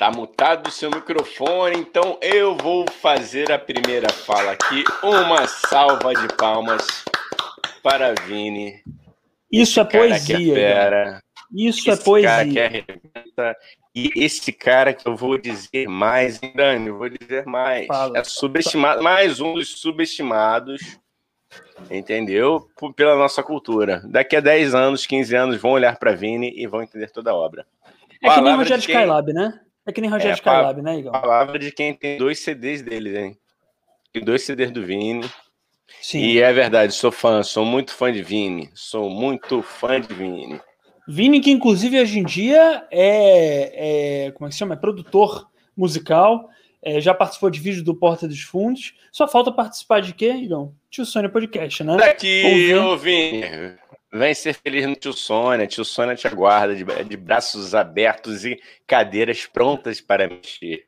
Tá mutado o seu microfone, então eu vou fazer a primeira fala aqui. Uma salva de palmas para Vini. Isso é poesia. É Isso é poesia. Cara e esse cara que eu vou dizer mais, Dani, eu vou dizer mais. Fala. É subestimado, mais um dos subestimados, entendeu? Pela nossa cultura. Daqui a 10 anos, 15 anos, vão olhar para Vini e vão entender toda a obra. É Palavra que nem Rogério quem... Skylab, né? É que nem Rogério é, Skylab, né, Igor? Palavra de quem tem dois CDs dele, hein? Tem dois CDs do Vini. Sim. E é verdade, sou fã, sou muito fã de Vini. Sou muito fã de Vini. Vini, que inclusive hoje em dia é, é como é que se chama? É produtor musical, é, já participou de vídeo do Porta dos Fundos. Só falta participar de quê, Igor? Tio Sônia Podcast, né? Daqui, ô Vini. Vem ser feliz no tio Sônia. Tio Sônia te aguarda de, de braços abertos e cadeiras prontas para mexer.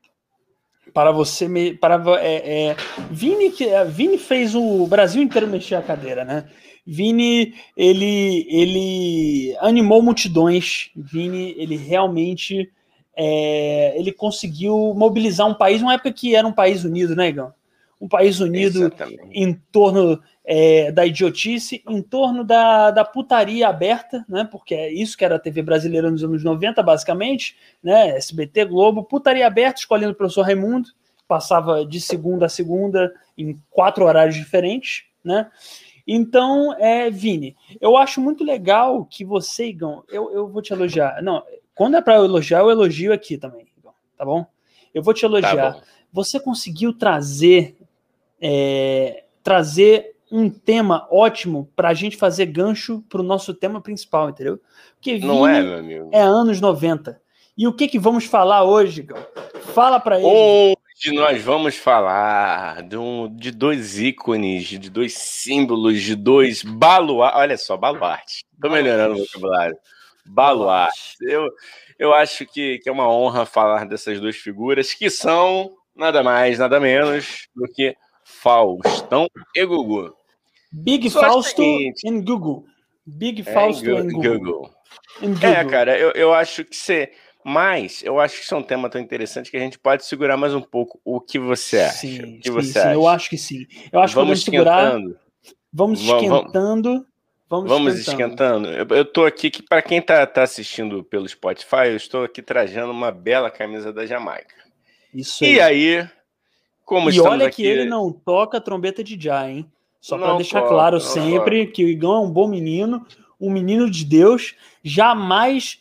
Para você me. Para, é, é, Vini, é, Vini fez o Brasil inteiro mexer a cadeira, né? Vini, ele, ele animou multidões. Vini, ele realmente. É, ele conseguiu mobilizar um país, uma época que era um país unido, né, Igor? Um país unido Exatamente. em torno é, da idiotice, em torno da, da putaria aberta, né? Porque é isso que era a TV brasileira nos anos 90, basicamente, né? SBT, Globo, putaria aberta, escolhendo o professor Raimundo, passava de segunda a segunda em quatro horários diferentes, né? Então, é, Vini, eu acho muito legal que você, Igão, eu, eu vou te elogiar. Não, quando é para elogiar, eu elogio aqui também, Igão, tá bom? Eu vou te elogiar. Tá você conseguiu trazer é, trazer um tema ótimo para a gente fazer gancho para o nosso tema principal, entendeu? Porque Não é, meu amigo. É anos 90. E o que, que vamos falar hoje, Gal? Fala para ele. Hoje nós vamos falar de, um, de dois ícones, de dois símbolos, de dois baluartes. Olha só, baluarte. Estou melhorando o vocabulário. Baluarte. Eu, eu acho que, que é uma honra falar dessas duas figuras, que são nada mais, nada menos do que Faustão e Gugu. Big Só Fausto em Google. Big é, Fausto em Google. Google. Google. É, cara, eu, eu acho que você. Mas eu acho que isso é um tema tão interessante que a gente pode segurar mais um pouco. O que você acha? Sim, que sim, você sim, acha? eu acho que sim. Eu acho vamos que vamos segurar. Vamos esquentando. Vamos, vamos esquentando. Eu, eu tô aqui que, para quem tá, tá assistindo pelo Spotify, eu estou aqui trajando uma bela camisa da Jamaica. Isso aí. E aí, como e olha aqui... que ele não toca trombeta de já, hein? Só para deixar claro sempre que o Igão é um bom menino, um menino de Deus, jamais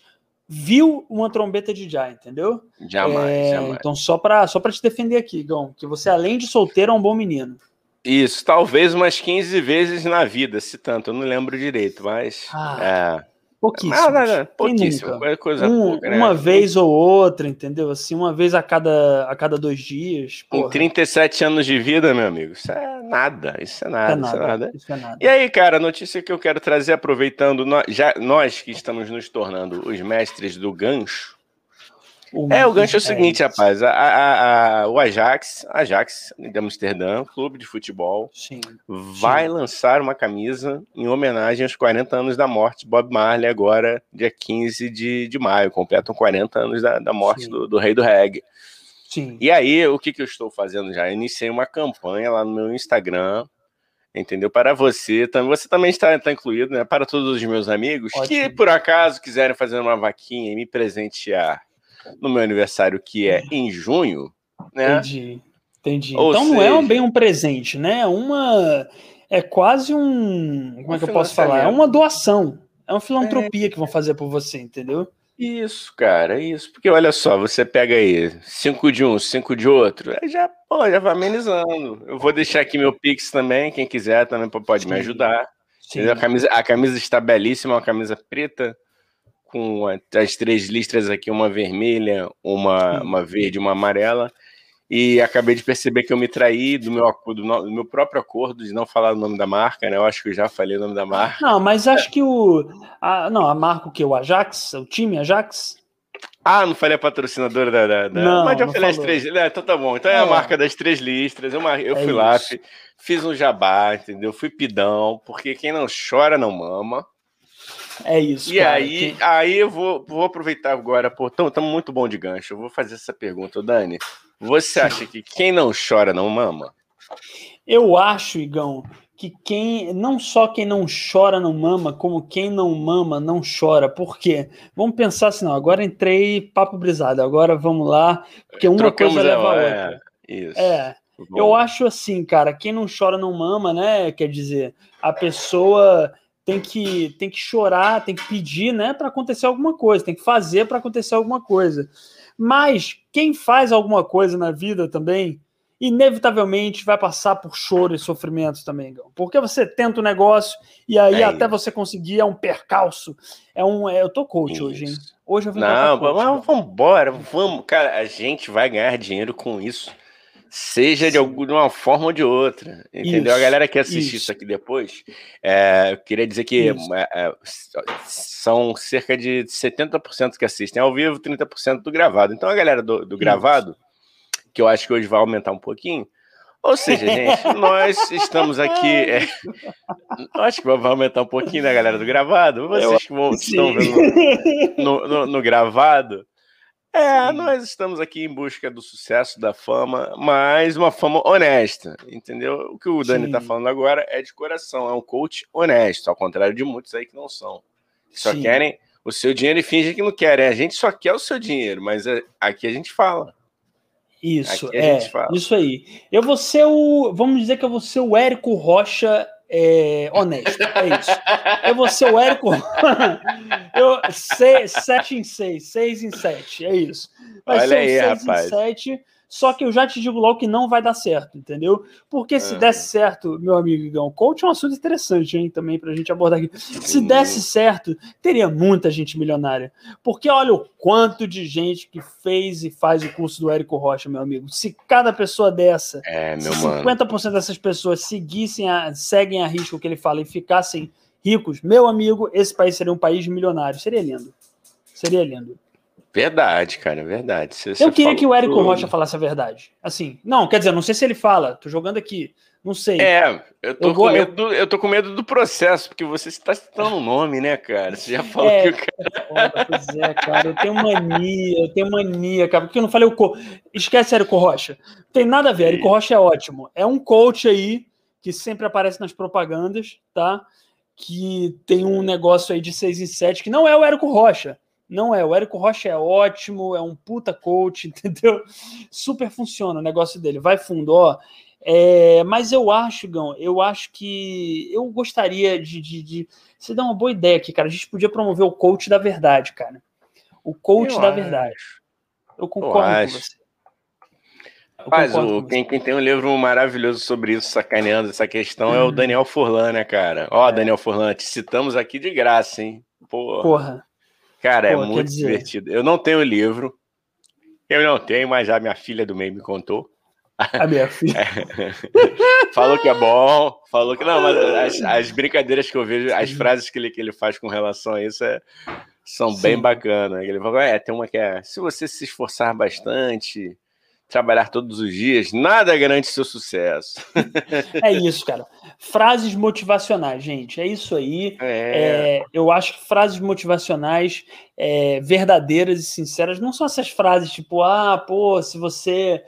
viu uma trombeta de já, entendeu? Jamais, é, jamais. Então, só para só te defender aqui, Igão, que você, além de solteiro, é um bom menino. Isso, talvez umas 15 vezes na vida, se tanto, eu não lembro direito, mas. Ah. É. Pouquíssimo. Nada, pouquíssimo. Coisa um, pouca, né? Uma vez ou outra, entendeu? Assim, uma vez a cada, a cada dois dias. Porra. Em 37 anos de vida, meu amigo, isso é nada. Isso é nada. Isso é nada. Isso é nada. Isso é nada. E aí, cara, a notícia que eu quero trazer, aproveitando, nós, já, nós que estamos nos tornando os mestres do gancho, é, o gancho é o seguinte, é rapaz. A, a, a, o Ajax, Ajax de Amsterdã, clube de futebol, sim, vai sim. lançar uma camisa em homenagem aos 40 anos da morte de Bob Marley, agora, dia 15 de, de maio. Completam 40 anos da, da morte do, do, rei do reggae. Sim. E aí, o que, que eu estou fazendo já? Eu iniciei uma campanha lá no meu Instagram, entendeu? Para você, você também está, está incluído, né? Para todos os meus amigos Ótimo. que, por acaso, quiserem fazer uma vaquinha e me presentear no meu aniversário, que é em junho, né? Entendi, entendi. Ou então seja... não é bem um presente, né? É uma. É quase um. Como é que eu posso falar? É uma doação. É uma filantropia é... que vão fazer por você, entendeu? Isso, cara, isso. Porque olha só, você pega aí cinco de um, cinco de outro, aí já, pô, já vai amenizando. Eu vou deixar aqui meu Pix também, quem quiser também pode Sim. me ajudar. A camisa, a camisa está belíssima, uma camisa preta, com as três listras aqui, uma vermelha, uma, uma verde uma amarela. E acabei de perceber que eu me traí do meu, do, do, meu próprio acordo de não falar o nome da marca, né? Eu acho que eu já falei o nome da marca. Não, mas acho que o. A, não, a marca o que? O Ajax? O time Ajax? Ah, não falei a patrocinadora da. da, da... Não, mas já falei as três. É, então tá bom. Então é, é, a marca das três listras. Eu, eu é fui lá, fiz um jabá, entendeu? Fui pidão, porque quem não chora não mama. É isso. E cara, aí, que... aí eu vou, vou aproveitar agora, pô, estamos muito bom de gancho. Eu vou fazer essa pergunta, Dani. Você acha que quem não chora não mama? Eu acho, Igão, que quem não só quem não chora não mama, como quem não mama não chora. Por quê? Vamos pensar assim, não, agora entrei papo brisado, agora vamos lá, porque uma Trocamos coisa leva a outra. É, isso. É. Eu acho assim, cara, quem não chora não mama, né? Quer dizer, a pessoa tem que tem que chorar, tem que pedir, né, para acontecer alguma coisa, tem que fazer para acontecer alguma coisa. Mas quem faz alguma coisa na vida também, inevitavelmente vai passar por choro e sofrimento também, Porque você tenta o um negócio e aí é até isso. você conseguir é um percalço. É um, é, eu tô coach isso. hoje, hein? Hoje eu vim Não, coach, vamos, vamos embora, vamos, cara, a gente vai ganhar dinheiro com isso. Seja de, alguma forma ou de outra. Entendeu? Isso, a galera que assistir isso. isso aqui depois, é, eu queria dizer que é, é, são cerca de 70% que assistem ao vivo, 30% do gravado. Então a galera do, do gravado, que eu acho que hoje vai aumentar um pouquinho. Ou seja, gente, nós estamos aqui. É, acho que vai aumentar um pouquinho, né, galera do gravado? Vocês que vão, estão vendo no, no, no gravado é, Sim. nós estamos aqui em busca do sucesso, da fama, mas uma fama honesta, entendeu? O que o Dani está falando agora é de coração, é um coach honesto, ao contrário de muitos aí que não são. Só Sim. querem o seu dinheiro e fingem que não querem. A gente só quer o seu dinheiro, mas é, aqui a gente fala. Isso, é, isso aí. Eu vou ser o, vamos dizer que eu vou ser o Érico Rocha é, honesto. É isso. Eu vou ser o Érico. eu, seis, sete em seis, seis em sete. É isso. Vai Olha ser aí, seis rapaz. em sete. Só que eu já te digo logo que não vai dar certo, entendeu? Porque se uhum. desse certo, meu amigo Igão, coach é um assunto interessante, hein, também pra gente abordar aqui. Se desse certo, teria muita gente milionária. Porque olha o quanto de gente que fez e faz o curso do Érico Rocha, meu amigo. Se cada pessoa dessa, é, se 50% dessas pessoas seguissem a, seguem a risco que ele fala e ficassem ricos, meu amigo, esse país seria um país milionário. Seria lindo. Seria lindo. Verdade, cara, verdade. Você, eu queria que o Érico tudo. Rocha falasse a verdade. Assim, não, quer dizer, não sei se ele fala, tô jogando aqui. Não sei. É, eu tô, eu com, vou, medo do, eu tô com medo do processo, porque você está citando o nome, né, cara? Você já falou é, que o cara. Pois é, cara, eu tenho mania, eu tenho mania, cara, porque eu não falei o. Co... Esquece Érico Rocha. Tem nada a ver, Érico Rocha é ótimo. É um coach aí que sempre aparece nas propagandas, tá? Que tem um negócio aí de 6 em 7, que não é o Érico Rocha. Não é, o Érico Rocha é ótimo, é um puta coach, entendeu? Super funciona o negócio dele, vai fundo, ó. É, mas eu acho, Gão, eu acho que eu gostaria de, de, de. Você dá uma boa ideia aqui, cara. A gente podia promover o coach da verdade, cara. O coach eu da acho. verdade. Eu concordo eu com você. Rapaz, o, quem, quem, tem um livro maravilhoso sobre isso, sacaneando essa questão, é o uhum. Daniel Furlan, né, cara? Ó, é. Daniel Furlan, te citamos aqui de graça, hein? Porra. Porra. Cara, é Pô, é muito dizer... divertido. Eu não tenho o livro. Eu não tenho, mas a minha filha do meio me contou. A minha filha. falou que é bom, falou que. Não, mas as, as, brincadeiras que eu vejo, as frases que ele, que ele faz com relação a isso é, são Sim. bem bacanas. Ele falou: é, tem uma que é: se você se esforçar bastante, trabalhar todos os dias, nada garante seu sucesso. é isso, cara. Frases motivacionais, gente. É isso aí. É. É, eu acho que frases motivacionais é, verdadeiras e sinceras não são essas frases tipo, ah, pô, se você.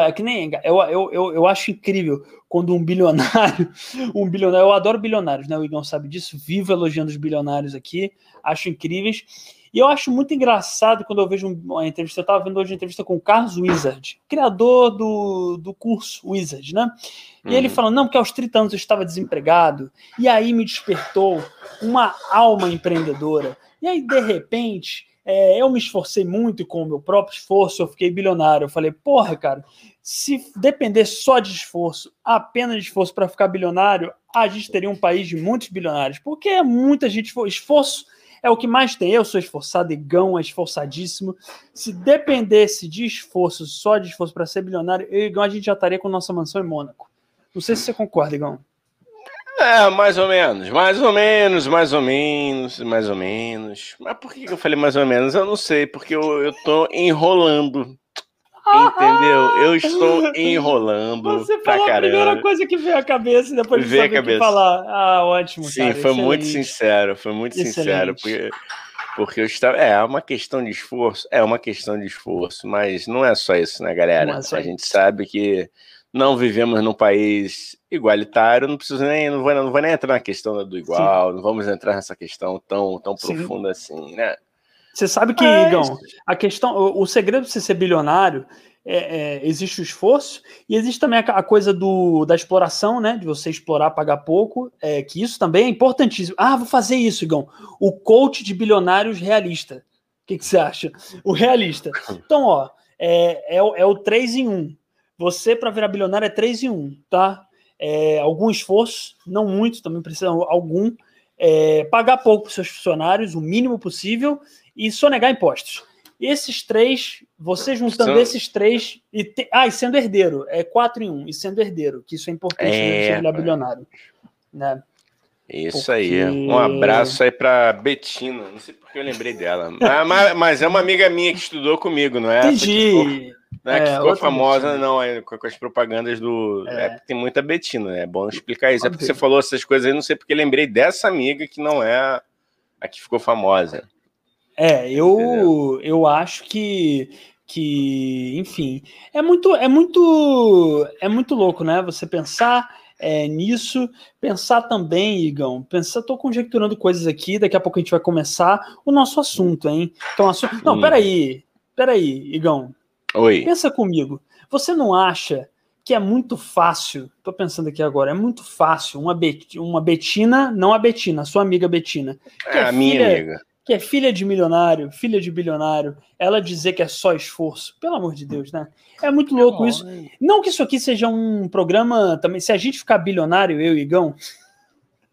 É que nem. Eu, eu, eu, eu acho incrível quando um bilionário. Um bilionário. Eu adoro bilionários, né? O Igor sabe disso. Vivo elogiando os bilionários aqui. Acho incríveis. E eu acho muito engraçado quando eu vejo uma entrevista. Eu estava vendo hoje uma entrevista com o Carlos Wizard, criador do, do curso Wizard, né? E uhum. ele falando, não, porque aos 30 anos eu estava desempregado, e aí me despertou uma alma empreendedora. E aí, de repente, é, eu me esforcei muito com o meu próprio esforço, eu fiquei bilionário. Eu falei, porra, cara, se depender só de esforço, apenas de esforço para ficar bilionário, a gente teria um país de muitos bilionários, porque é muita gente, esforço é o que mais tem. Eu sou esforçado, Igão é esforçadíssimo. Se dependesse de esforço, só de esforço para ser bilionário, eu e Igão a gente já estaria com nossa mansão em Mônaco. Não sei se você concorda, Igão. É, mais ou menos, mais ou menos, mais ou menos, mais ou menos. Mas por que eu falei mais ou menos? Eu não sei, porque eu, eu tô enrolando. Entendeu? Eu estou enrolando. Você falou a primeira coisa que veio à cabeça e depois de saber o que falar. Ah, ótimo. Sim, cara, foi excelente. muito sincero, foi muito excelente. sincero. Porque, porque eu estava. É, é uma questão de esforço, é uma questão de esforço, mas não é só isso, né, galera? É a gente sabe que não vivemos num país igualitário, não preciso nem, não vou, não vou nem entrar na questão do igual, Sim. não vamos entrar nessa questão tão, tão profunda assim, né? Você sabe que, Mas... Igão, a questão, o, o segredo de você ser bilionário é, é, existe o esforço e existe também a, a, coisa do, da exploração, né? De você explorar, pagar pouco, é, que isso também é importantíssimo. Ah, vou fazer isso, Igão. O coach de bilionários realista. O que, que você acha? O realista. Então, ó, é, é, é o 3 em 1. Você, para virar bilionário, é 3 em 1, tá? É, algum esforço, não muito, também precisa algum. É, pagar pouco para seus funcionários, o mínimo possível, e sonegar impostos. Esses três, você juntando São... esses três, e te... ah, e sendo herdeiro, é quatro em um, e sendo herdeiro, que isso é importante é, né, bilionário. Né? Isso porque... aí. Um abraço aí para Betina. Não sei porque eu lembrei dela. mas, mas, é uma amiga minha que estudou comigo, não é? Entendi. Não é, que ficou famosa, Betina. não, é, com, as propagandas do. É. é tem muita Betina, né? É bom explicar isso. É porque você falou essas coisas aí, não sei porque lembrei dessa amiga que não é a que ficou famosa. É, eu, eu acho que, que, enfim, é muito, é muito, é muito louco, né? Você pensar é, nisso, pensar também, Igão, pensar, tô conjecturando coisas aqui, daqui a pouco a gente vai começar o nosso assunto, hein? Então, assunto, não, peraí, peraí, Igão. Oi. Pensa comigo. Você não acha que é muito fácil, tô pensando aqui agora, é muito fácil uma, Bet, uma Betina, não a Betina, a sua amiga Betina. É, é a minha filha, amiga que é filha de milionário, filha de bilionário, ela dizer que é só esforço, pelo amor de Deus, né? É muito louco isso. Não que isso aqui seja um programa também. Se a gente ficar bilionário, eu e Igão,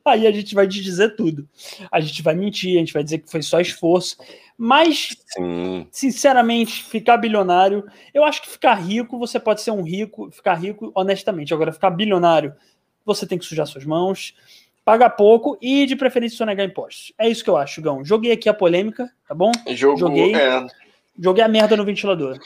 aí a gente vai te dizer tudo. A gente vai mentir, a gente vai dizer que foi só esforço. Mas, Sim. sinceramente, ficar bilionário, eu acho que ficar rico, você pode ser um rico, ficar rico honestamente. Agora, ficar bilionário, você tem que sujar suas mãos paga pouco e de preferência sonegar impostos. É isso que eu acho, Gão. Joguei aqui a polêmica, tá bom? Joguei. É. Joguei a merda no ventilador.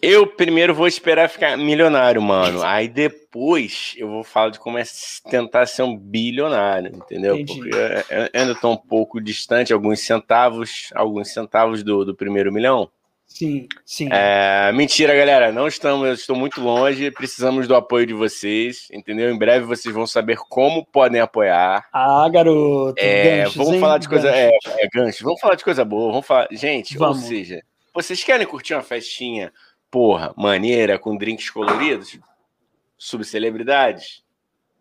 Eu primeiro vou esperar ficar milionário, mano. Aí depois eu vou falar de como é tentar ser um bilionário, entendeu? Entendi. Porque eu ainda tô um pouco distante, alguns centavos, alguns centavos do, do primeiro milhão. Sim, sim. É, mentira, galera. Não estamos, eu estou muito longe. Precisamos do apoio de vocês, entendeu? Em breve vocês vão saber como podem apoiar. Ah, garoto. É, ganchos, vamos hein? falar de coisa. É, é, gancho. Vamos falar de coisa boa. Vamos falar. Gente, vamos. ou seja, vocês querem curtir uma festinha, porra, maneira, com drinks coloridos? Subcelebridades?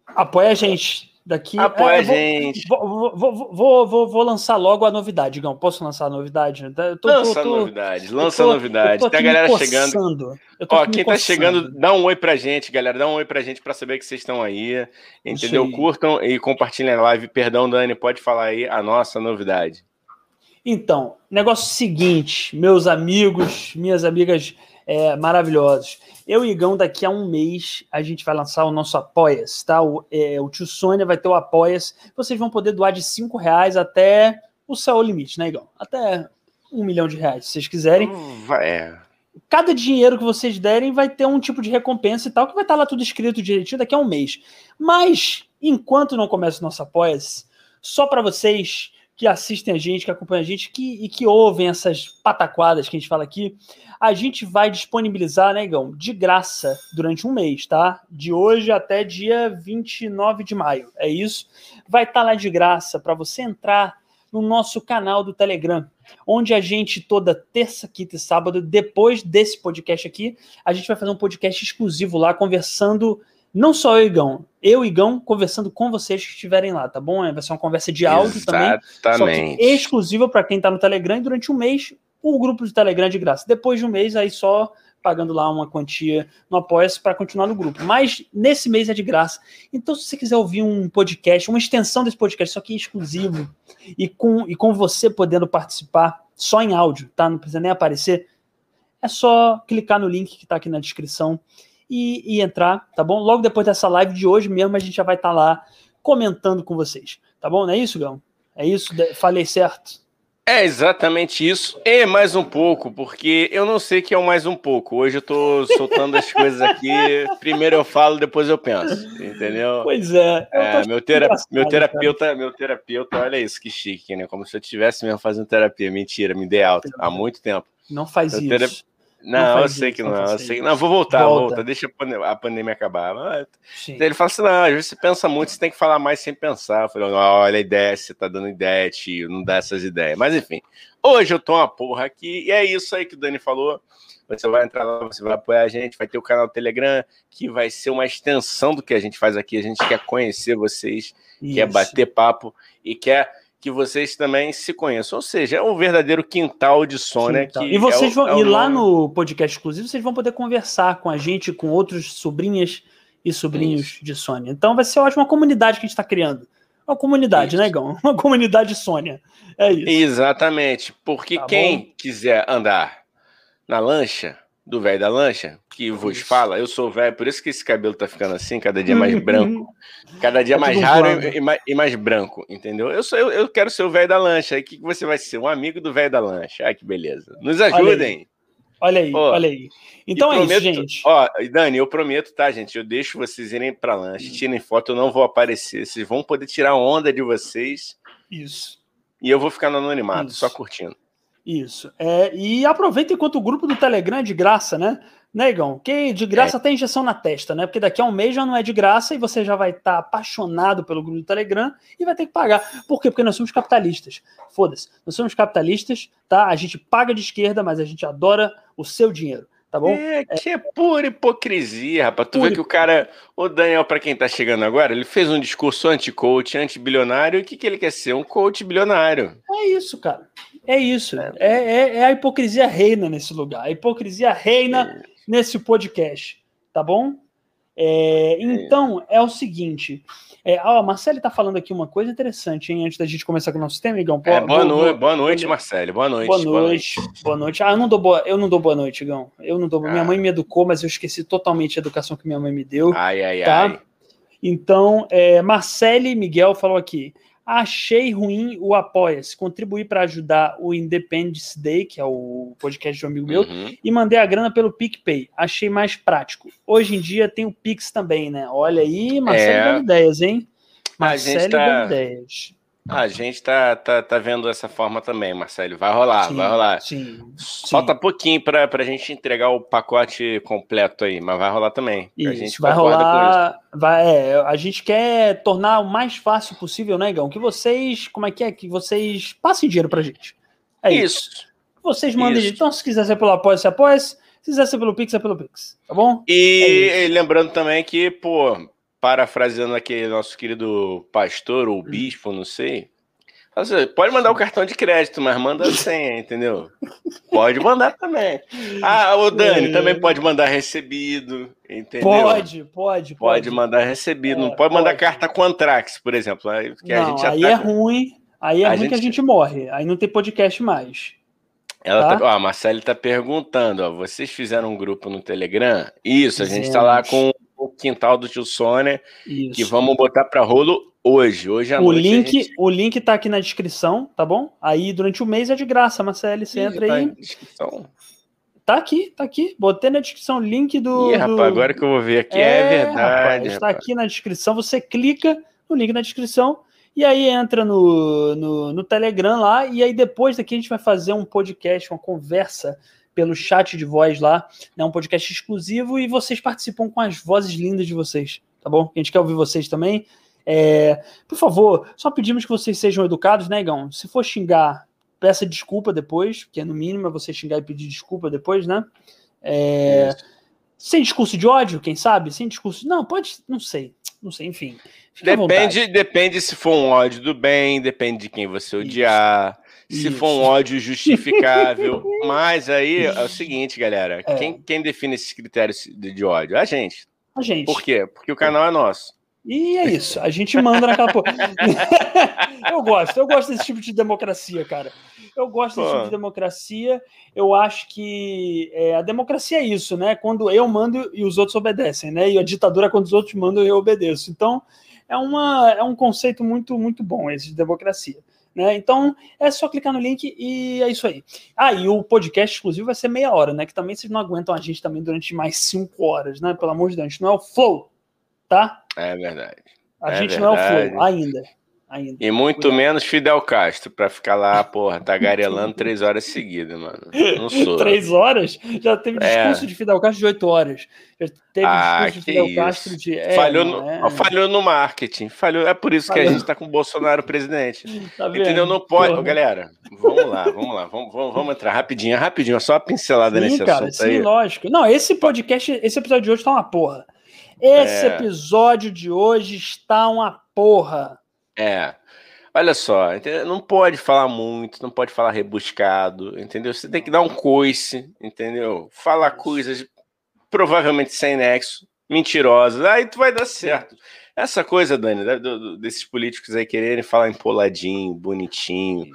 Apoia a gente. Daqui. Apoia é, a gente. Vou, vou, vou, vou, vou, lançar logo a novidade, Gão. Posso lançar a novidade? Tô, lança tô, a novidade, lança tô, a novidade. Tem a galera chegando. Ó, quem tá chegando, dá um oi pra gente, galera. Dá um oi pra gente pra saber que vocês estão aí. Entendeu? Curtam e compartilhem a live. Perdão, Dani, pode falar aí a nossa novidade. Então, negócio seguinte, meus amigos, minhas amigas é, maravilhosos. Eu e Igão, daqui a um mês, a gente vai lançar o nosso Apoias, tá? O, é, o tio Sônia vai ter o Apoias. Vocês vão poder doar de cinco reais até o céu limite, né, Igão? Até um milhão de reais, se vocês quiserem. Hum, é. Cada dinheiro que vocês derem vai ter um tipo de recompensa e tal, que vai estar lá tudo escrito direitinho daqui a um mês. Mas, enquanto não começa o nosso Apoias, só para vocês que assistem a gente, que acompanham a gente que, e que ouvem essas pataquadas que a gente fala aqui, a gente vai disponibilizar, né, Igão, de graça durante um mês, tá? De hoje até dia 29 de maio. É isso. Vai estar tá lá de graça para você entrar no nosso canal do Telegram, onde a gente toda terça, quinta e sábado, depois desse podcast aqui, a gente vai fazer um podcast exclusivo lá conversando não só eu e Igão, eu e Igão conversando com vocês que estiverem lá, tá bom? Vai ser uma conversa de áudio Exatamente. também, exclusiva para quem está no Telegram e durante um mês o grupo de Telegram de graça. Depois de um mês, aí só pagando lá uma quantia no Apoia-se para continuar no grupo. Mas nesse mês é de graça. Então, se você quiser ouvir um podcast, uma extensão desse podcast, só que exclusivo, e com, e com você podendo participar só em áudio, tá? Não precisa nem aparecer. É só clicar no link que está aqui na descrição e, e, entrar, tá bom? Logo depois dessa live de hoje mesmo, a gente já vai estar tá lá comentando com vocês, tá bom? Não é isso, Gão? É isso? Falei certo? É exatamente isso, e mais um pouco, porque eu não sei que é o mais um pouco. Hoje eu tô soltando as coisas aqui, primeiro eu falo, depois eu penso, entendeu? Pois é. é meu, tera meu terapeuta, cara. meu terapeuta, olha isso, que chique, né? Como se eu estivesse mesmo fazendo terapia. Mentira, me dei alta há muito tempo. Não faz meu isso. Não, não eu sei isso, que não, não eu sei que não. Vou voltar, Volta. volta, deixa a pandemia acabar. Mas... Ele fala assim: não, às vezes você pensa muito, você tem que falar mais sem pensar. Eu falei, olha a ideia, você tá dando ideia, tio, não dá essas ideias. Mas enfim, hoje eu tô uma porra aqui, e é isso aí que o Dani falou. Você vai entrar lá, você vai apoiar a gente, vai ter o canal Telegram, que vai ser uma extensão do que a gente faz aqui. A gente quer conhecer vocês, isso. quer bater papo e quer que vocês também se conheçam. Ou seja, é um verdadeiro quintal de Sônia. Que e vocês é o, vão, é e lá no podcast exclusivo, vocês vão poder conversar com a gente, com outros sobrinhas e sobrinhos Isso. de Sônia. Então vai ser ótima comunidade que a gente está criando. Uma comunidade, isso. né? Uma comunidade Sônia. É isso. Exatamente. Porque tá quem bom? quiser andar na lancha, do velho da lancha, que vos fala, eu sou velho, por isso que esse cabelo tá ficando assim, cada dia mais branco, cada dia tá mais raro e, e, mais, branco, entendeu? Eu sou eu, eu quero ser o velho da lancha, aí o que, que você vai ser? Um amigo do velho da lancha. Ai, que beleza. Nos ajudem. Olha aí, olha aí. Olha aí. Então é prometo, isso, gente. Ó, Dani, eu prometo, tá, gente? Eu deixo vocês irem pra lancha, tirem foto, eu não vou aparecer. Vocês vão poder tirar onda de vocês. Isso. E eu vou ficar no anonimato, isso. só curtindo. Isso. É, e aproveita enquanto o grupo do Telegram é de graça, né? Negão, que de graça é. tem injeção na testa, né? Porque daqui a um mês já não é de graça e você já vai estar tá apaixonado pelo grupo do Telegram e vai ter que pagar. Por quê? Porque nós somos capitalistas. Foda-se. Nós somos capitalistas, tá? A gente paga de esquerda, mas a gente adora o seu dinheiro, tá bom? É, que é, pura hipocrisia, rapaz. Tu vê que o cara, o Daniel, para quem tá chegando agora, ele fez um discurso anti-coach, anti-bilionário, e o que, que ele quer ser? Um coach bilionário. É isso, cara. É isso. É, é, é a hipocrisia reina nesse lugar. A hipocrisia reina é nesse podcast, tá bom? É, então, é o seguinte. É, ó, a Marcelo está falando aqui uma coisa interessante, hein? Antes da gente começar com o nosso tema, Igão. É, boa, noite, boa noite, Marcelo. Boa noite. Boa noite. Boa noite. Ah, eu não dou boa, eu não dou boa noite, Igão. Eu não dou. Ah. Minha mãe me educou, mas eu esqueci totalmente a educação que minha mãe me deu. Ai, ai, tá? ai. Então, é, Marcele Miguel falou aqui. Achei ruim o Apoia-se, contribuir para ajudar o Independence Day, que é o podcast de um amigo meu, uhum. e mandei a grana pelo PicPay. Achei mais prático. Hoje em dia tem o Pix também, né? Olha aí, Marcelo é... dando ideias, hein? Marcelo tá... dando ideias. A gente tá, tá, tá vendo dessa forma também, Marcelo. Vai rolar, sim, vai rolar. Sim, Falta sim. pouquinho para a gente entregar o pacote completo aí, mas vai rolar também. Isso, a gente vai rolar. Vai, é, a gente quer tornar o mais fácil possível, né, Gão? Que vocês, como é que é? Que vocês passem dinheiro pra gente. É isso. isso. Vocês mandem. Isso. Então, se quiser ser pelo apoio, se apoia. Se quiser ser pelo Pix, é pelo Pix. Tá bom? E é lembrando também que, pô, parafraseando aquele nosso querido pastor ou bispo, não sei. Assim, pode mandar o cartão de crédito, mas manda a senha, entendeu? Pode mandar também. Ah, o Dani é. também pode mandar recebido, entendeu? Pode, pode. Pode, pode mandar recebido. É, não pode, pode, mandar carta Contrax, por exemplo. Aí, não, a aí tá... é ruim. Aí é a ruim gente... que a gente morre. Aí não tem podcast mais. Ela tá? Tá, ó, a Marcele tá perguntando, ó, vocês fizeram um grupo no Telegram? Isso, a gente tá lá com quintal do tio Sônia, Isso. que vamos botar para rolo hoje, hoje à o noite. Link, gente... O link tá aqui na descrição, tá bom? Aí durante o mês é de graça, Marcelo, você Ih, entra tá aí. Tá aqui, tá aqui. Botei na descrição o link do. Ih, rapaz, do... agora que eu vou ver aqui é, é verdade. está aqui na descrição. Você clica no link na descrição e aí entra no, no, no Telegram lá. E aí depois daqui a gente vai fazer um podcast, uma conversa pelo chat de voz lá, né, um podcast exclusivo e vocês participam com as vozes lindas de vocês, tá bom? A gente quer ouvir vocês também. É, por favor, só pedimos que vocês sejam educados, né, Igão? Se for xingar, peça desculpa depois, porque no mínimo é você xingar e pedir desculpa depois, né? É, sem discurso de ódio, quem sabe? Sem discurso. Não, pode. Não sei. Não sei, enfim. Depende, depende se for um ódio do bem, depende de quem você odiar. Se Isso. for um ódio justificável. Mas aí é o seguinte, galera: é. quem, quem define esses critérios de, de ódio? A gente. A gente. Por quê? Porque o canal é nosso. E é isso, a gente manda naquela porra. eu gosto, eu gosto desse tipo de democracia, cara. Eu gosto desse Pô. tipo de democracia. Eu acho que é, a democracia é isso, né? Quando eu mando e os outros obedecem, né? E a ditadura, quando os outros mandam, eu obedeço. Então, é, uma, é um conceito muito, muito bom esse de democracia. Né? Então é só clicar no link e é isso aí. Ah, e o podcast exclusivo vai ser meia hora, né? Que também vocês não aguentam a gente também durante mais cinco horas, né? Pelo amor de Deus, a gente não é o Flow, tá? É verdade. A É gente não é o verdade. Flow ainda. Ainda. E muito Cuidado. menos Fidel Castro, pra ficar lá, porra, tagarelando três horas seguidas, mano. Não sou. Três horas? Já teve É. discurso de Fidel Castro de oito horas. Já teve Ah, discurso de que Fidel isso. Castro de. é, falhou, no, é. falhou no marketing. Falhou. É por isso que Falhou. a gente tá com o Bolsonaro presidente. Tá? Entendeu? Não pode. Porra. Galera, vamos lá, vamos lá. Vamos, vamos, vamos entrar rapidinho, rapidinho. Só uma pincelada Sim, nesse cara, assunto sim, aí. lógico. Não, esse podcast, esse episódio de hoje tá uma porra. Esse É. episódio de hoje está uma porra. É. Olha só, entendeu? não pode falar muito, não pode falar rebuscado, entendeu? Você tem que dar um coice, entendeu? Falar coisas provavelmente sem nexo, mentirosas, aí tu vai dar certo. Essa coisa, Dani, desses políticos aí quererem falar empoladinho, bonitinho,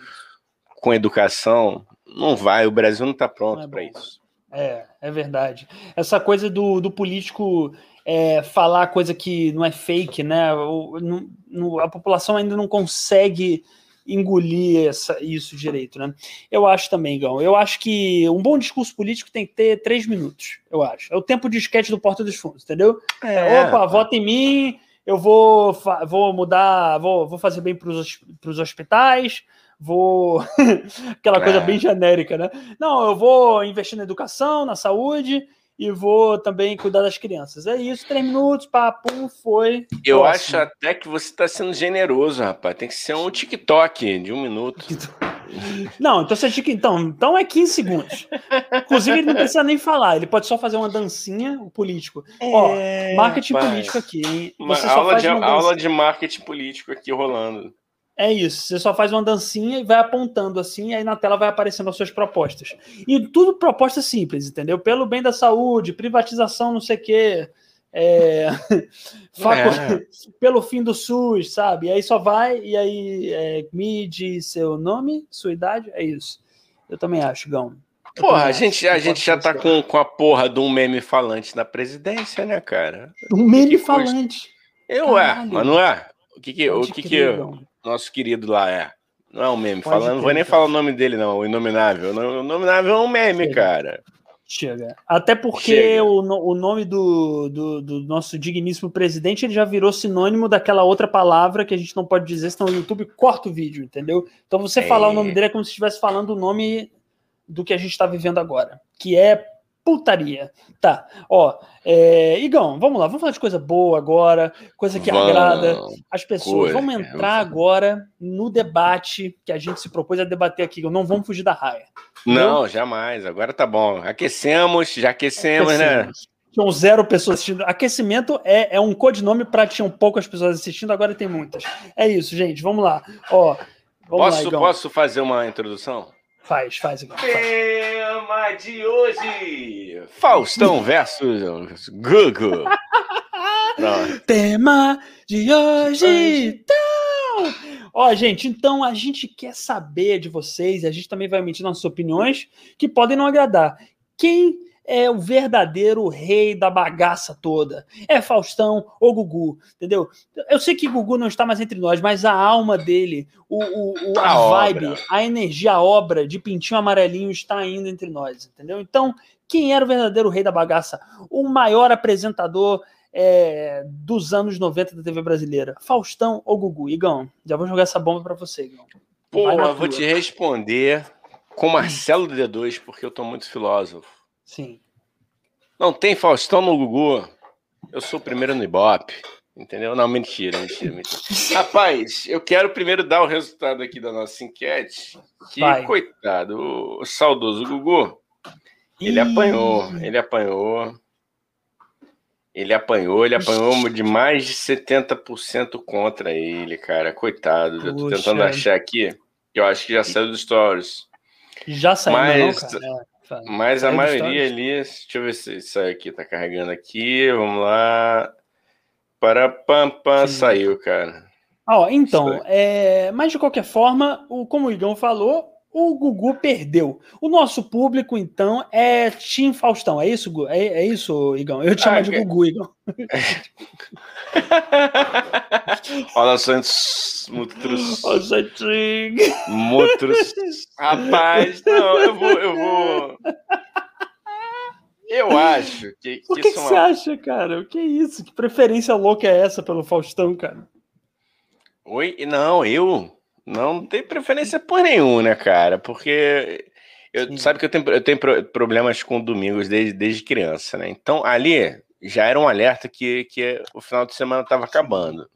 com educação, não vai, o Brasil não tá pronto é para isso. É, é verdade. Essa coisa do, do político é, falar coisa que não é fake, né? O- não- não- a população ainda não consegue engolir essa- isso direito, né? Eu acho também, Gão. Eu acho que um bom discurso político tem que ter três minutos, eu acho. É o tempo de esquete do Porta dos Fundos, entendeu? É, Opa, vota em mim, eu vou, vou mudar, vou, vou fazer bem para os hospitais, vou. Aquela coisa É. bem genérica, né? Não, eu vou investir na educação, na saúde e vou também cuidar das crianças. É isso, três minutos, papo, foi. Eu Próximo. acho até que você tá sendo generoso, rapaz. Tem que ser um TikTok de um minuto. Não, então você. Então, então é 15 segundos. Inclusive, ele não precisa nem falar, ele pode só fazer uma dancinha, o político. Ó, marketing rapaz. político aqui, hein? Uma Você só aula, faz de, uma aula de marketing político aqui rolando. É isso, você só faz uma dancinha e vai apontando assim, e aí na tela vai aparecendo as suas propostas. E tudo proposta simples, entendeu? Pelo bem da saúde, privatização, não sei o quê, é, É. pelo fim do SUS, sabe? E aí só vai, e aí é, me diz seu nome, sua idade, é isso. Eu também acho, Gão. Eu Porra, a acho. gente, a gente já tá com, com a porra de um meme falante na presidência, né, cara? Um meme que custa? falante. Eu é, mas não é? O que que, o Pode que, que crer, Gão. Nosso querido lá é? Não é um meme Pode falando, não vou nem cara. falar o nome dele, não, o Inominável. O Inominável é um meme, Chega. cara. Chega. Até porque Chega. o, o nome do, do, do nosso digníssimo presidente ele já virou sinônimo daquela outra palavra que a gente não pode dizer, senão o YouTube corta o vídeo, entendeu? Então você falar o nome É. dele é como se estivesse falando o nome do que a gente está vivendo agora, que é putaria. Tá, ó, é, Igão, vamos lá, vamos falar de coisa boa agora, coisa que Vamos. agrada as pessoas. Coisa, vamos entrar vamos. agora no debate que a gente se propôs a debater aqui, não vamos fugir da raia. Não, jamais. Agora tá bom. Aquecemos, já aquecemos, né? Aquecemos. Tinham zero pessoas assistindo. Aquecimento é, é um codinome para tinham poucas pessoas assistindo, agora tem muitas. É isso, gente. Vamos lá. Ó, vamos lá, Posso, Igão. posso fazer uma introdução? Faz, faz, faz. Tema de hoje: Faustão versus Gugu. Não, Tema de hoje. Então, ó, gente, então a gente quer saber de vocês, e a gente também vai emitir nossas opiniões que podem não agradar. Quem é o verdadeiro rei da bagaça toda? É Faustão ou Gugu, entendeu? Eu sei que Gugu não está mais entre nós, mas a alma dele, o, o, o- a, A vibe, obra. a energia, a obra de pintinho amarelinho está ainda entre nós, entendeu? Então, quem era o verdadeiro rei da bagaça? O maior apresentador é, dos anos 90 da TV brasileira? Faustão ou Gugu? Igão, já vou jogar essa bomba pra você, Igão. Porra, vou te responder com Marcelo D2, porque eu tô muito filósofo. Sim. Não tem Faustão no Gugu. Eu sou o primeiro no Ibope. Entendeu? Não, mentira, mentira, mentira. Rapaz, eu quero primeiro dar o resultado aqui da nossa enquete. Que, Vai. coitado, o saudoso Gugu, ele Ih, apanhou, ele apanhou. Ele apanhou, ele apanhou de mais de 70% contra ele, cara. Coitado. Eu tô Puxa. tentando achar aqui. que Eu acho que já saiu dos stories. Já saiu, Mas- não, cara? Mas a maioria ali. Deixa eu ver se saiu aqui. Tá carregando aqui. Vamos lá. Para pam, saiu, cara. Ó, então, é, mas de qualquer forma, o, como o Igão falou, o Gugu perdeu. O nosso público, então, é Tim Faustão. É isso, é, é isso, Igão? Eu te chamo ah, de Gugu, Igão. Olha Santos, mutros. Olha Santos. Mutros. Rapaz, não, eu vou, eu vou. Eu acho que. O que, que, que você acha, cara? O que é isso? Que preferência louca é essa pelo Faustão, cara? Oi? Não, eu. Não tem preferência por nenhum, né, cara? Porque eu, sabe que eu tenho, eu tenho problemas com domingos desde, desde criança, né? Então ali já era um alerta que, que o final de semana estava acabando.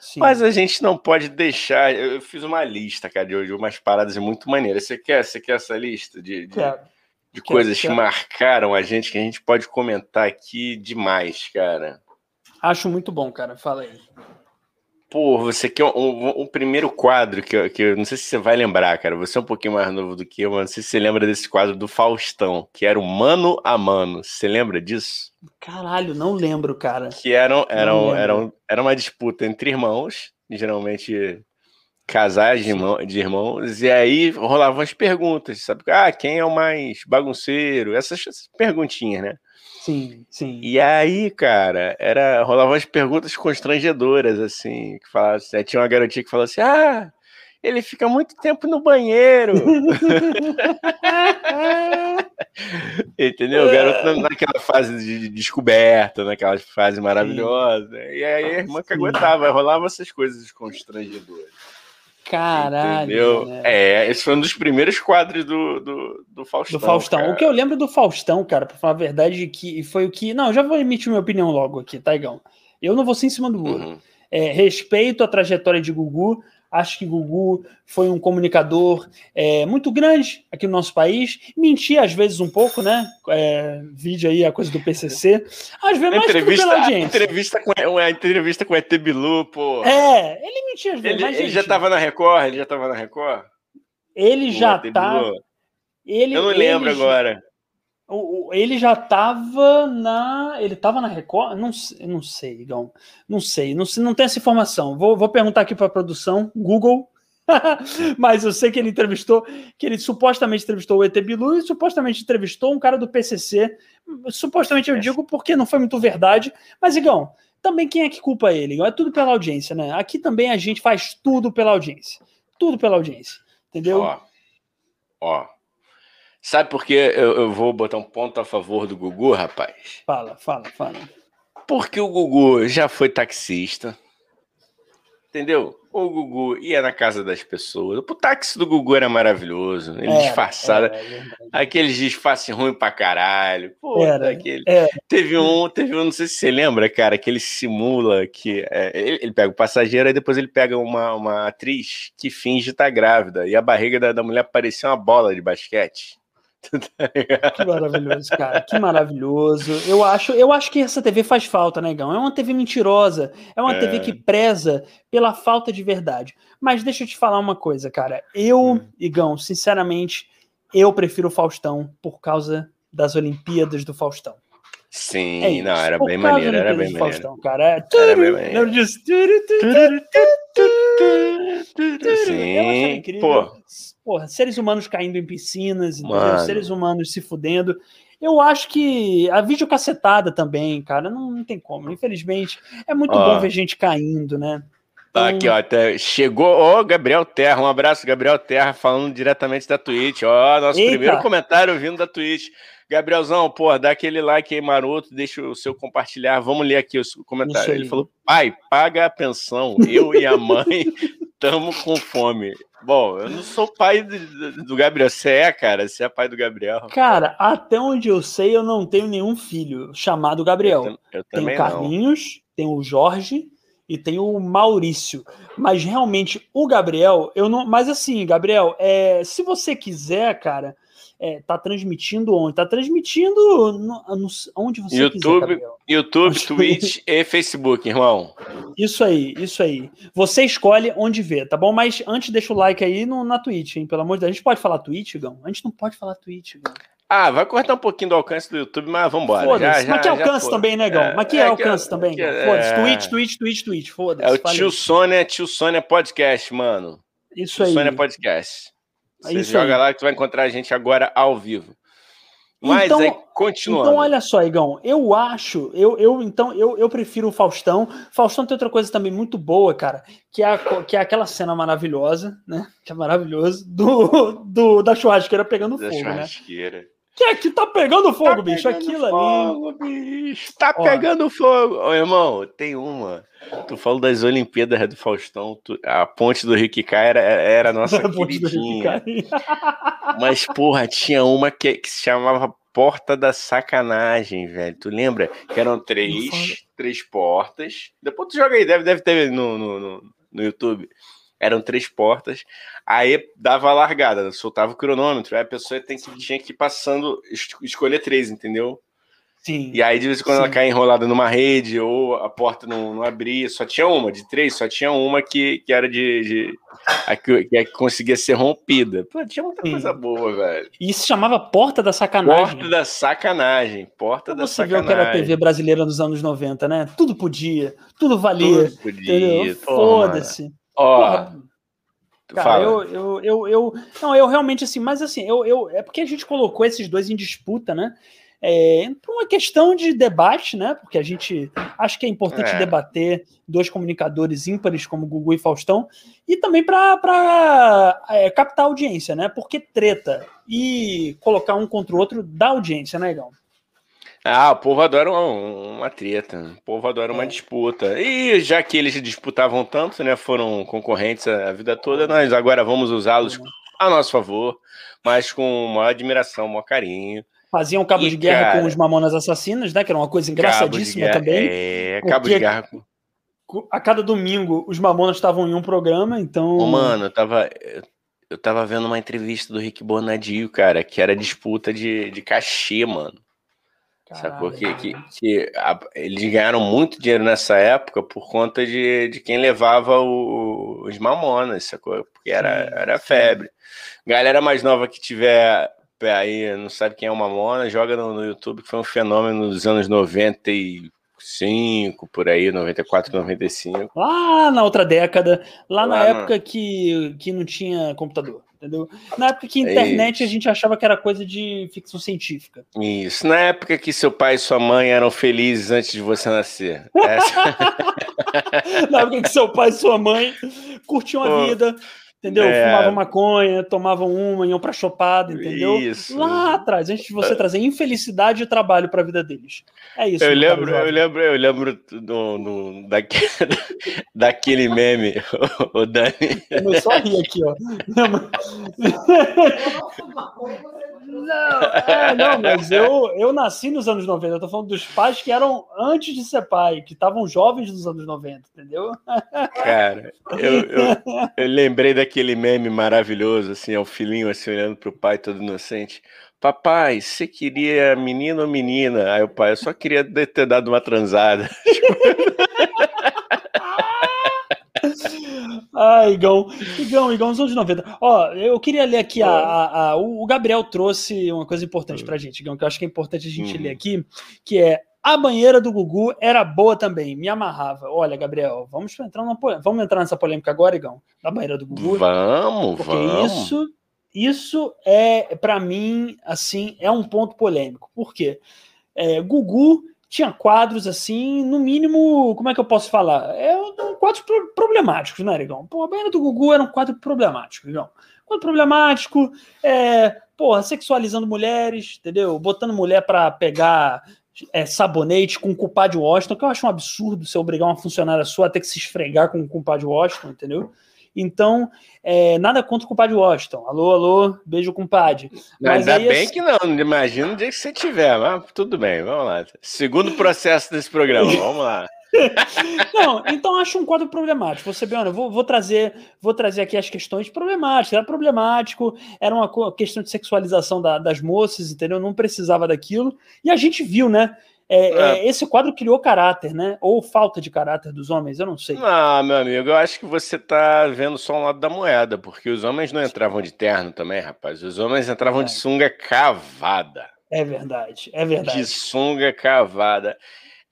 Sim. Mas a gente não pode deixar. Eu fiz uma lista, cara, de umas paradas muito maneiras. Você quer, você quer essa lista de, de, de coisas que marcaram a gente que a gente pode comentar aqui demais, cara? Acho muito bom, cara. Fala aí. Pô, você quer um, um, um, primeiro quadro que, que eu não sei se você vai lembrar, cara. Você é um pouquinho mais novo do que eu, mas não sei se você lembra desse quadro do Faustão, que era o Mano a Mano. Você lembra disso? Caralho, não lembro, cara. Que eram, eram, eram, era uma disputa entre irmãos, geralmente casais de, irmão, de irmãos, e aí rolavam as perguntas, sabe? Ah, quem é o mais bagunceiro? Essas, essas perguntinhas, né? Sim, sim. E aí, cara, era rolavam as perguntas constrangedoras, assim, que falavam assim, tinha uma garotinha que falou assim: ah, ele fica muito tempo no banheiro. Entendeu? O garoto naquela fase de descoberta, naquela fase maravilhosa. E aí a irmã que aguentava, rolava essas coisas constrangedoras. Caralho. Entendeu? Né? É, esse foi um dos primeiros quadros do, do, do Faustão. Do Faustão. Cara. O que eu lembro do Faustão, cara, pra falar a verdade, que foi o que. Não, já vou emitir minha opinião logo aqui, Taigão. Tá, eu não vou ser em cima do muro. Uhum. É, respeito a trajetória de Gugu, Acho que Gugu foi um comunicador é, muito grande aqui no nosso país. Mentia às vezes um pouco, né? É, vídeo aí a coisa do PCC. Às vezes mais entrevista, pela audiência. Entrevista com, uma entrevista com o ET Bilu, pô. É, ele mentia às vezes. Ele, ele já estava na Record? Ele já estava na Record? Ele já tá. Ele, Eu não lembro agora ele já estava na. Ele estava na Record? Não, não sei, Igão. Não sei, não, não tem essa informação. Vou, vou perguntar aqui para a produção, Google. Mas eu sei que ele entrevistou, que ele supostamente entrevistou o ET Bilu e supostamente entrevistou um cara do PCC. Supostamente eu digo porque não foi muito verdade. Mas, Igão, também quem é que culpa ele? Igão? É tudo pela audiência, né? Aqui também a gente faz tudo pela audiência. Tudo pela audiência. Entendeu? Ó, ó Sabe por que eu, eu, vou botar um ponto a favor do Gugu, rapaz? Fala, fala, fala. Porque o Gugu já foi taxista. Entendeu? O Gugu ia na casa das pessoas. O táxi do Gugu era maravilhoso. Ele é, disfarçado. É, é aqueles disfarces ruins pra caralho. Pô, era, aquele... É. Teve um, teve um, não sei se você lembra, cara, que ele simula que. É, ele, ele, pega o passageiro e depois ele pega uma, uma atriz que finge estar grávida. E a barriga da, da mulher parecia uma bola de basquete. Que maravilhoso, cara. Que maravilhoso. Eu acho, eu acho que essa TV faz falta, negão. É uma TV mentirosa. É uma é. TV que preza pela falta de verdade. Mas deixa eu te falar uma coisa, cara. Eu, hum. Igão, sinceramente, eu prefiro o Faustão por causa das Olimpíadas do Faustão. Sim, é não, era bem maneiro, era bem maneiro. Faustão, cara. É, era bem maneiro. Sim, pô. Porra, seres humanos caindo em piscinas, seres humanos se fudendo. Eu acho que a videocacetada também, cara, não, não tem como. Infelizmente, é muito ó, bom ver gente caindo, né? Então... Aqui, ó, até chegou, ó, Gabriel Terra, um abraço, Gabriel Terra, falando diretamente da Twitch, ó, nosso Eita. primeiro comentário vindo da Twitch. Gabrielzão, pô, dá aquele like aí maroto, deixa o seu compartilhar. Vamos ler aqui o comentário. Ele falou: pai, paga a pensão. Eu e a mãe estamos com fome. Bom, eu não sou pai do, Gabriel. Você é, cara? Você é pai do Gabriel. Cara, até onde eu sei, eu não tenho nenhum filho chamado Gabriel. Eu, eu tem o Carlinhos, tem o Jorge e tem o Maurício. Mas realmente, o Gabriel, eu não. Mas assim, Gabriel, é, se você quiser, cara é, tá transmitindo onde? Tá transmitindo no, no, onde você YouTube, quiser, YouTube, Twitch e Facebook, irmão. Isso aí, isso aí. Você escolhe onde ver, tá bom? Mas antes deixa o like aí no, na Twitch, hein? Pelo amor de Deus. A gente pode falar Twitch, Gão? A gente não pode falar Twitch, Gão. Ah, vai cortar um pouquinho do alcance do YouTube, mas vambora. Foda-se. Mas que alcance também, né, Gão? É, mas que é, alcance que, também. Foda-se. É... Twitch, Twitch, Twitch, Twitch. Foda-se. É o Tio Sônia, Tio Sônia Podcast, mano. Isso tio aí. Sônia Podcast. Você Isso joga aí. lá que tu vai encontrar a gente agora ao vivo. Mas então, aí, continuando. Então, olha só, Igão, eu acho, eu, eu então, eu, eu prefiro o Faustão. Faustão tem outra coisa também muito boa, cara, que é, a, que é aquela cena maravilhosa, né? Que é maravilhoso, do, do, da churrasqueira pegando da fogo, né? churrasqueira. né? Que é que tá pegando fogo, tá bicho? Pegando Aquilo fogo, ali. Bicho. Tá Ó. pegando fogo. Ô, irmão, tem uma. Tu falou das Olimpíadas do Faustão. Tu, a ponte do Riquicá era, era a nossa queridinha. Mas, porra, tinha uma que, que se chamava Porta da Sacanagem, velho. Tu lembra? Que eram três, três portas. Depois tu joga aí, deve, deve ter no, no, no, no YouTube eram três portas, aí dava a largada, soltava o cronômetro, aí a pessoa tem que, tinha que ir passando, escolher três, entendeu? Sim. E aí, de vez em quando, sim. ela cai enrolada numa rede, ou a porta não, não abria, só tinha uma, de três, só tinha uma que, que era de. de a que, que conseguia ser rompida. Pô, tinha muita sim. coisa boa, velho. E isso chamava Porta da Sacanagem. Porta da Sacanagem. Porta da Você Sacanagem. Você viu que era a TV brasileira nos anos 90, né? Tudo podia, tudo valia. Tudo podia. Foda-se. Ó. Cara, eu, eu, eu, eu, Não, eu realmente, assim, mas assim, eu, eu, é porque a gente colocou esses dois em disputa, né? É, por uma questão de debate, né? Porque a gente acho que é importante é. debater dois comunicadores ímpares como Gugu e Faustão, e também para é, captar audiência, né? Porque treta e colocar um contra o outro dá audiência, né, Igão? Ah, o povo adora uma, uma treta, o povo adora uma é. disputa. E já que eles disputavam tanto, né, foram concorrentes a, vida toda, nós agora vamos usá-los a nosso favor, mas com maior admiração, maior carinho. Faziam cabo e, de guerra cara, com os mamonas assassinas, né, que era uma coisa engraçadíssima guerra, também. É, cabo de guerra. A cada domingo os mamonas estavam em um programa, então... Ô, mano, eu tava... Eu tava vendo uma entrevista do Rick Bonadio, cara, que era disputa de, de cachê, mano. Sacou? Que, que, que a, eles ganharam muito dinheiro nessa época por conta de, de quem levava o, os mamonas, sacou? Porque era, era febre. Galera mais nova que tiver aí, não sabe quem é o Mamona, joga no, no YouTube, que foi um fenômeno nos anos 95, por aí, 94, 95. Lá na outra década, lá, lá na época que, que não tinha computador entendeu? Na época que a é internet é a gente achava que era coisa de ficção científica. Isso, na época que seu pai e sua mãe eram felizes antes de você nascer. Essa... na época que seu pai e sua mãe curtiam a vida, Entendeu? É... Fumavam maconha, tomavam uma, iam pra chopada, entendeu? Isso. Lá atrás, antes de você trazer infelicidade e trabalho pra vida deles. É isso. Eu lembro, eu lembro, eu lembro do, do, daquele, daquele meme, o Dani. Começou a rir aqui, ó. Não, é, não, mas eu, eu nasci nos anos 90. Eu tô falando dos pais que eram antes de ser pai, que estavam jovens nos anos 90, entendeu? Cara, eu, eu, eu lembrei daquele meme maravilhoso, assim, é o filhinho assim, olhando pro pai todo inocente. Papai, você queria menino ou menina? Aí o pai, eu só queria ter dado uma transada. Ah, Igão. Igão, Igão, os anos 90. Ó, eu queria ler aqui a, a, a, o Gabriel trouxe uma coisa importante pra gente, Igão, que eu acho que é importante a gente uhum. ler aqui, que é a banheira do Gugu era boa também, me amarrava. Olha, Gabriel, vamos entrar, numa, vamos entrar nessa polêmica agora, Igão? Da banheira do Gugu? Vamos, porque vamos. Isso, isso é, para mim, assim, é um ponto polêmico. Por quê? É, Gugu tinha quadros assim, no mínimo, como é que eu posso falar? É um quadros problemáticos, né, Rigão? Pô, a banheira do Gugu era um quadro problemático, Rigão. Quadro problemático, é, porra, sexualizando mulheres, entendeu? Botando mulher para pegar é, sabonete com culpa de Washington, que eu acho um absurdo você obrigar uma funcionária sua a ter que se esfregar com culpa de Washington, entendeu? Então, é, nada contra o compadre Washington. Alô, alô, beijo, compadre. Mas Ainda bem assim... que não, imagina o dia que você tiver, mas tudo bem, vamos lá. Segundo processo desse programa, vamos lá. Não, então acho um quadro problemático. Você bem, vou, vou, trazer, vou trazer aqui as questões problemáticas. Era problemático, era uma questão de sexualização da, das moças, entendeu? Não precisava daquilo. E a gente viu, né? É, é. É, esse quadro criou caráter, né? Ou falta de caráter dos homens, eu não sei. Não, meu amigo, eu acho que você tá vendo só um lado da moeda, porque os homens não entravam de terno também, rapaz. Os homens entravam é. de sunga cavada. É verdade, é verdade. De sunga cavada.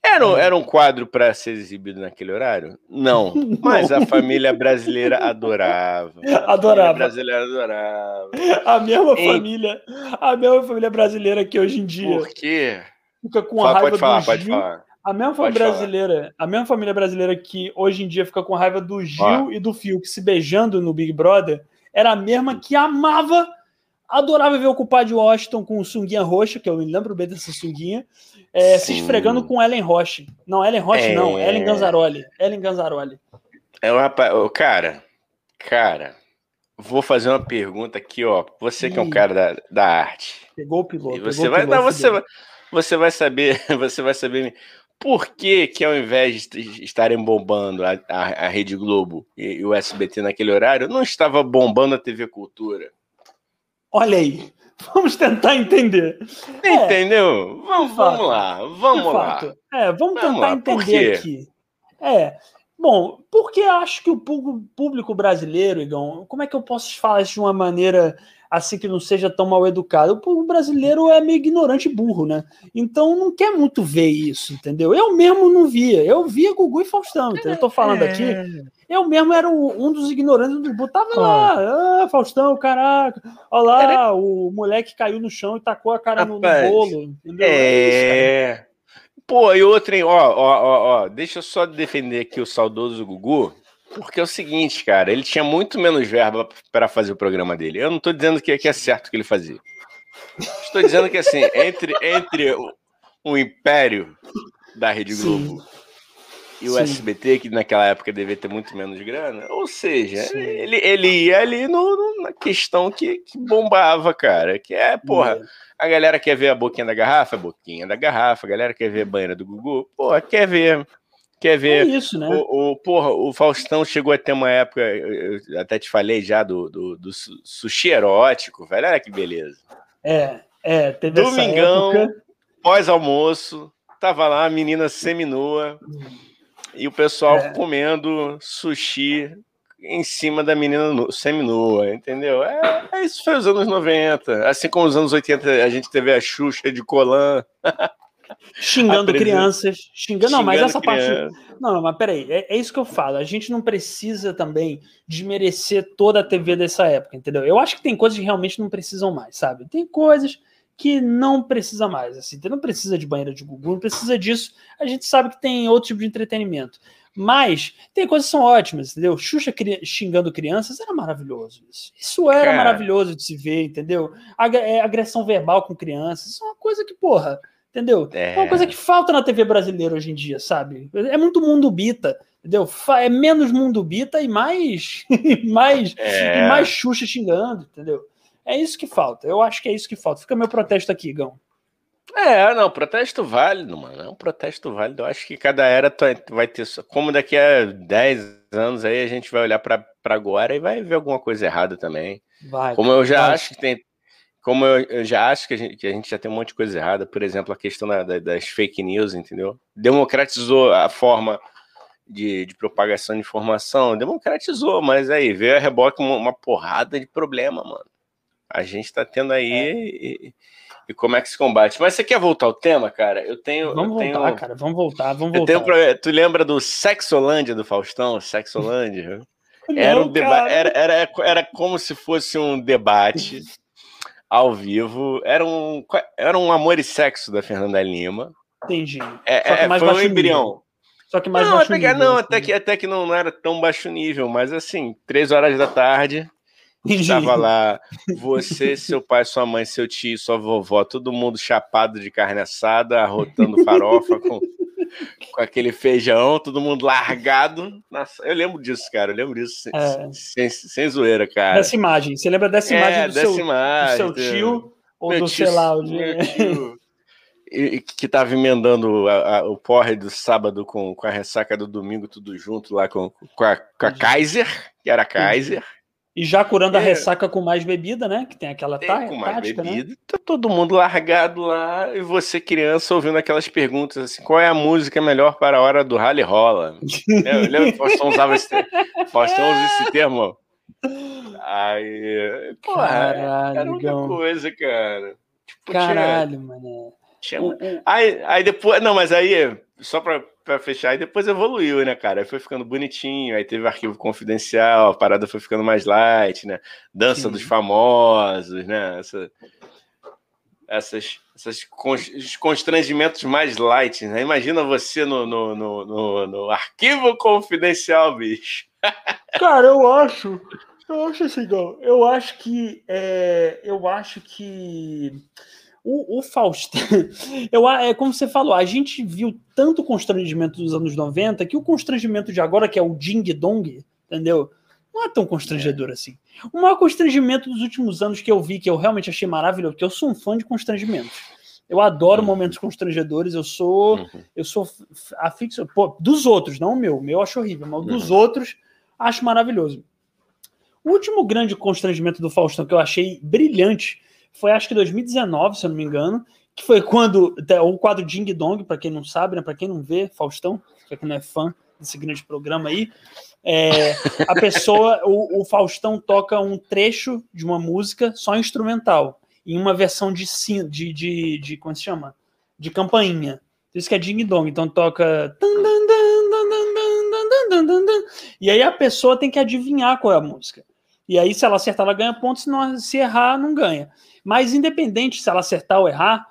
Era, um, era um quadro para ser exibido naquele horário? Não. Mas a família brasileira adorava. Adorava. A família brasileira adorava. A mesma família, a mesma família brasileira que hoje em dia. Por quê? Fica com a raiva falar, do pode Gil. falar. A mesma família brasileira, a mesma família brasileira que hoje em dia fica com raiva do Gil e do Fiuk se beijando no Big Brother, era a mesma que amava, adorava ver o culpado Washington com sunguinha roxa, que eu me lembro bem dessa sunguinha, é, se esfregando com Ellen Roche. Não, Ellen Roche É. não, Ellen Ganzaroli. Ellen Ganzaroli. É o rapaz, ô, cara, cara, vou fazer uma pergunta aqui, ó. Você que é um cara da, da arte. Pegou o piloto. E você o vai, não, você, vai- você vai saber, você vai saber por que, que ao invés de estarem bombando a, a, a Rede Globo e, e o SBT naquele horário, não estava bombando a TV Cultura. Olha aí, vamos tentar entender. É, Entendeu? Vamos, de fato. vamos lá, vamos lá. É, vamos, Vamos tentar lá, entender aqui. É, bom, porque acho que o público brasileiro, Igão, como é que eu posso falar isso de uma maneira assim que não seja tão mal educado? O povo brasileiro é meio ignorante e burro, né? Então não quer muito ver isso, entendeu? Eu mesmo não via. Eu via Gugu e Faustão, entendeu? Eu tô falando aqui. Eu mesmo era um dos ignorantes do botava lá, ah, Faustão, caraca, olha lá, o moleque caiu no chão e tacou a cara no, no bolo, entendeu? cara. É. Pô, e outra, hein? Ó, ó, ó, ó, deixa eu só defender aqui o saudoso Gugu, porque é o seguinte, cara, ele tinha muito menos verba para fazer o programa dele. Eu não tô dizendo que, que é certo o que ele fazia. Estou dizendo que, assim, entre, entre o, o império da Rede Sim. Globo e o Sim. SBT, que naquela época devia ter muito menos grana, ou seja, Sim. ele, ele ia ali no, no- na questão que, que bombava, cara, que é, porra, a galera quer ver a boquinha da garrafa, a boquinha da garrafa. A galera quer ver a banheira do Gugu, porra, quer ver. Quer É ver. isso, né? O, o- porra, o Faustão chegou a ter uma época, até te falei já, do, do, do su- sushi erótico, velho. Olha que beleza. É, é, teve Domingão, pós-almoço, tava lá a menina seminua e o pessoal É. comendo sushi em cima da menina nu- seminua, entendeu? É, é isso foi os anos 90. Assim como os anos 80 a gente teve a Xuxa de Colan. Xingando crianças, xingando, não, mas essa parte. criança. Não, não, mas peraí, é, é isso que eu falo. A gente não precisa também desmerecer toda a TV dessa época, entendeu? Eu acho que tem coisas que realmente não precisam mais, sabe? Tem coisas que não precisa mais, assim, não precisa de banheira de Gugu, não precisa disso. A gente sabe que tem outro tipo de entretenimento. Mas tem coisas que são ótimas, entendeu? Xuxa cri- xingando crianças era maravilhoso isso. Isso era Cara. maravilhoso de se ver, entendeu? Ag- é, agressão verbal com crianças, isso é uma coisa que, porra, entendeu? É uma coisa que falta na TV brasileira hoje em dia, sabe? É muito mundo bita, entendeu? É menos mundo bita e mais, e mais, É. e mais Xuxa xingando, entendeu? É isso que falta. Eu acho que é isso que falta. Fica meu protesto aqui, Gão. É, não, protesto válido, mano. É um protesto válido. Eu acho que cada era tu- vai ter. Como daqui a 10 anos aí a gente vai olhar pra agora e vai ver alguma coisa errada também. Vai. Como eu já vai. acho que tem. Como eu, eu já acho que a, gente, que a gente já tem um monte de coisa errada, por exemplo, a questão da- da- das fake news, entendeu? Democratizou a forma de, de propagação de informação, democratizou, mas aí veio a reboque uma, uma porrada de problema, mano. A gente tá tendo aí. É. E, e como é que se combate? Mas você quer voltar ao tema, cara? Eu tenho. Vamos eu tenho, voltar, cara. Vamos voltar, vamos voltar. tenho Tu lembra do Sexolândia do Faustão? Sexolândia? Era, um deba- era, era, era como se fosse um debate ao vivo. Era um, era um amor e sexo da Fernanda Lima. Entendi. É, Só que é, mais foi um embrião. Só que mais não, baixo até que, nível, não, assim. até que, até que não, não era tão baixo nível, mas assim, três horas da tarde, estava lá você, seu pai, sua mãe, seu tio, sua vovó, todo mundo chapado de carne assada, arrotando farofa com, com aquele feijão, todo mundo largado. Nossa, eu lembro disso, cara, eu lembro disso sem, É. sem, sem zoeira, cara. Dessa imagem. Você lembra dessa imagem é, do, dessa seu, imagem, do seu tio ou Meu do, tio- sei lá, o tio, e- que tava emendando a- a- o porre do sábado com, com a ressaca do domingo, tudo junto lá com, com, a, com a Entendi. Kaiser, que era a Kaiser, E já curando a É. ressaca com mais bebida, né? Que tem aquela tem tá, com mais tática, né? bebida, tá todo mundo largado lá, e você, criança, ouvindo aquelas perguntas assim: qual é a música melhor para a hora do rally rola? Eu lembro que o Faustão usava esse termo. Faustão usa esse termo. Aí, porra, Caralho, era outra coisa, cara. Tipo, Caralho, mano. tinha O- o- Aí, aí depois, não, mas aí só pra, pra fechar, e depois evoluiu, né, cara? Aí foi ficando bonitinho, aí teve arquivo confidencial, a parada foi ficando mais light, né? Dança Sim. dos famosos, né? Essa, essas, essas constrangimentos mais light, né? Imagina você no, no, no, no, no arquivo confidencial, bicho. Cara, eu acho. Eu acho assim, eu acho que. É, eu acho que. O, o Faustão, eu, é como você falou, a gente viu tanto constrangimento dos anos 90 que o constrangimento de agora, que é o Ding Dong, entendeu? Não é tão constrangedor é. assim. O maior constrangimento dos últimos anos que eu vi, que eu realmente achei maravilhoso, porque eu sou um fã de constrangimentos. Eu adoro uhum. momentos constrangedores, eu sou uhum. eu sou afixo, pô, dos outros, não o meu, o meu eu acho horrível, mas uhum. dos outros acho maravilhoso. O último grande constrangimento do Faustão que eu achei brilhante foi acho que 2019, se eu não me engano, que foi quando o quadro Ding Dong, para quem não sabe, né, para quem não vê, Faustão, para quem não é fã desse grande programa aí, é, a pessoa, o, o, Faustão toca um trecho de uma música só instrumental, em uma versão de, de, de, de como se chama? De campainha. Isso que é Ding Dong, então toca. E aí a pessoa tem que adivinhar qual é a música. E aí, se ela acertar, ela ganha pontos, se, não, se errar, não ganha. Mas independente se ela acertar ou errar,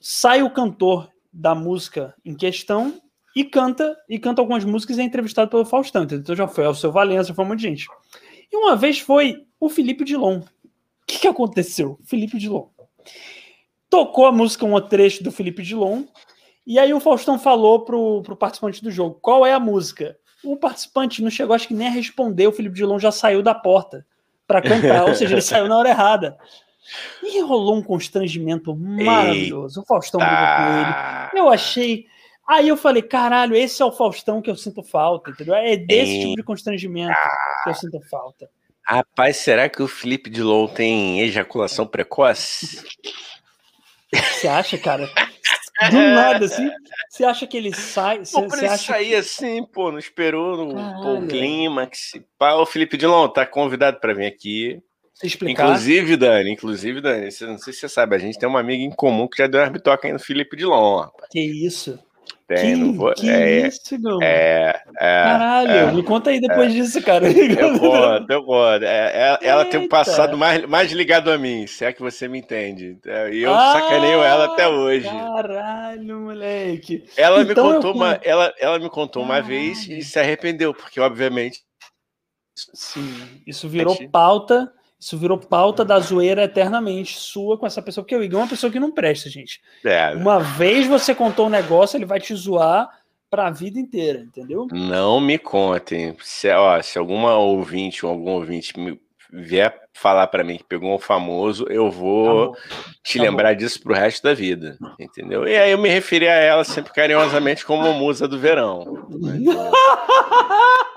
sai o cantor da música em questão e canta e canta algumas músicas e é entrevistado pelo Faustão. Então já foi o seu Valença, foi um monte de gente. E uma vez foi o Felipe Dilon. O que, que aconteceu? Felipe Dilon tocou a música, um trecho do Felipe Dilon, e aí o Faustão falou pro, pro participante do jogo qual é a música. O participante não chegou, acho que nem a responder, o Felipe Dilon já saiu da porta para cantar, ou seja, ele saiu na hora errada. E rolou um constrangimento maravilhoso. Eita. O Faustão brigou com ele. Eu achei. Aí eu falei, caralho, esse é o Faustão que eu sinto falta, entendeu? É desse Eita. tipo de constrangimento que eu sinto falta. Rapaz, será que o Felipe Dilon tem ejaculação precoce? Você acha, cara? Do nada, assim, você acha que ele sai. Você, pô, acha sair que... assim, pô, não esperou no o clímax. O Felipe Dilon tá convidado para vir aqui. Explicar. Inclusive, Dani, inclusive, Dani, não sei se você sabe, a gente tem uma amiga em comum que já deu uma bitoca aí no Felipe Dilon. Rapaz. Que isso? Tem, que, não vou. Que é, isso, meu? É, é, Caralho, é, me conta aí depois é, disso, cara. Eu conto, eu conto. É, ela tem um passado mais, mais ligado a mim, se é que você me entende. É, e eu ah, sacaneio ela até hoje. Caralho, moleque. Ela então me contou eu... uma, ela, ela me contou uma vez e se arrependeu, porque obviamente. Sim, isso virou pauta isso virou pauta da zoeira eternamente sua com essa pessoa, porque o Igor é uma pessoa que não presta, gente. É. Uma vez você contou um negócio, ele vai te zoar para a vida inteira, entendeu? Não me contem. Se, ó, se alguma ouvinte ou algum ouvinte me vier falar para mim que pegou um famoso, eu vou tá te tá lembrar bom. disso pro resto da vida, entendeu? E aí eu me referi a ela sempre carinhosamente como musa do verão.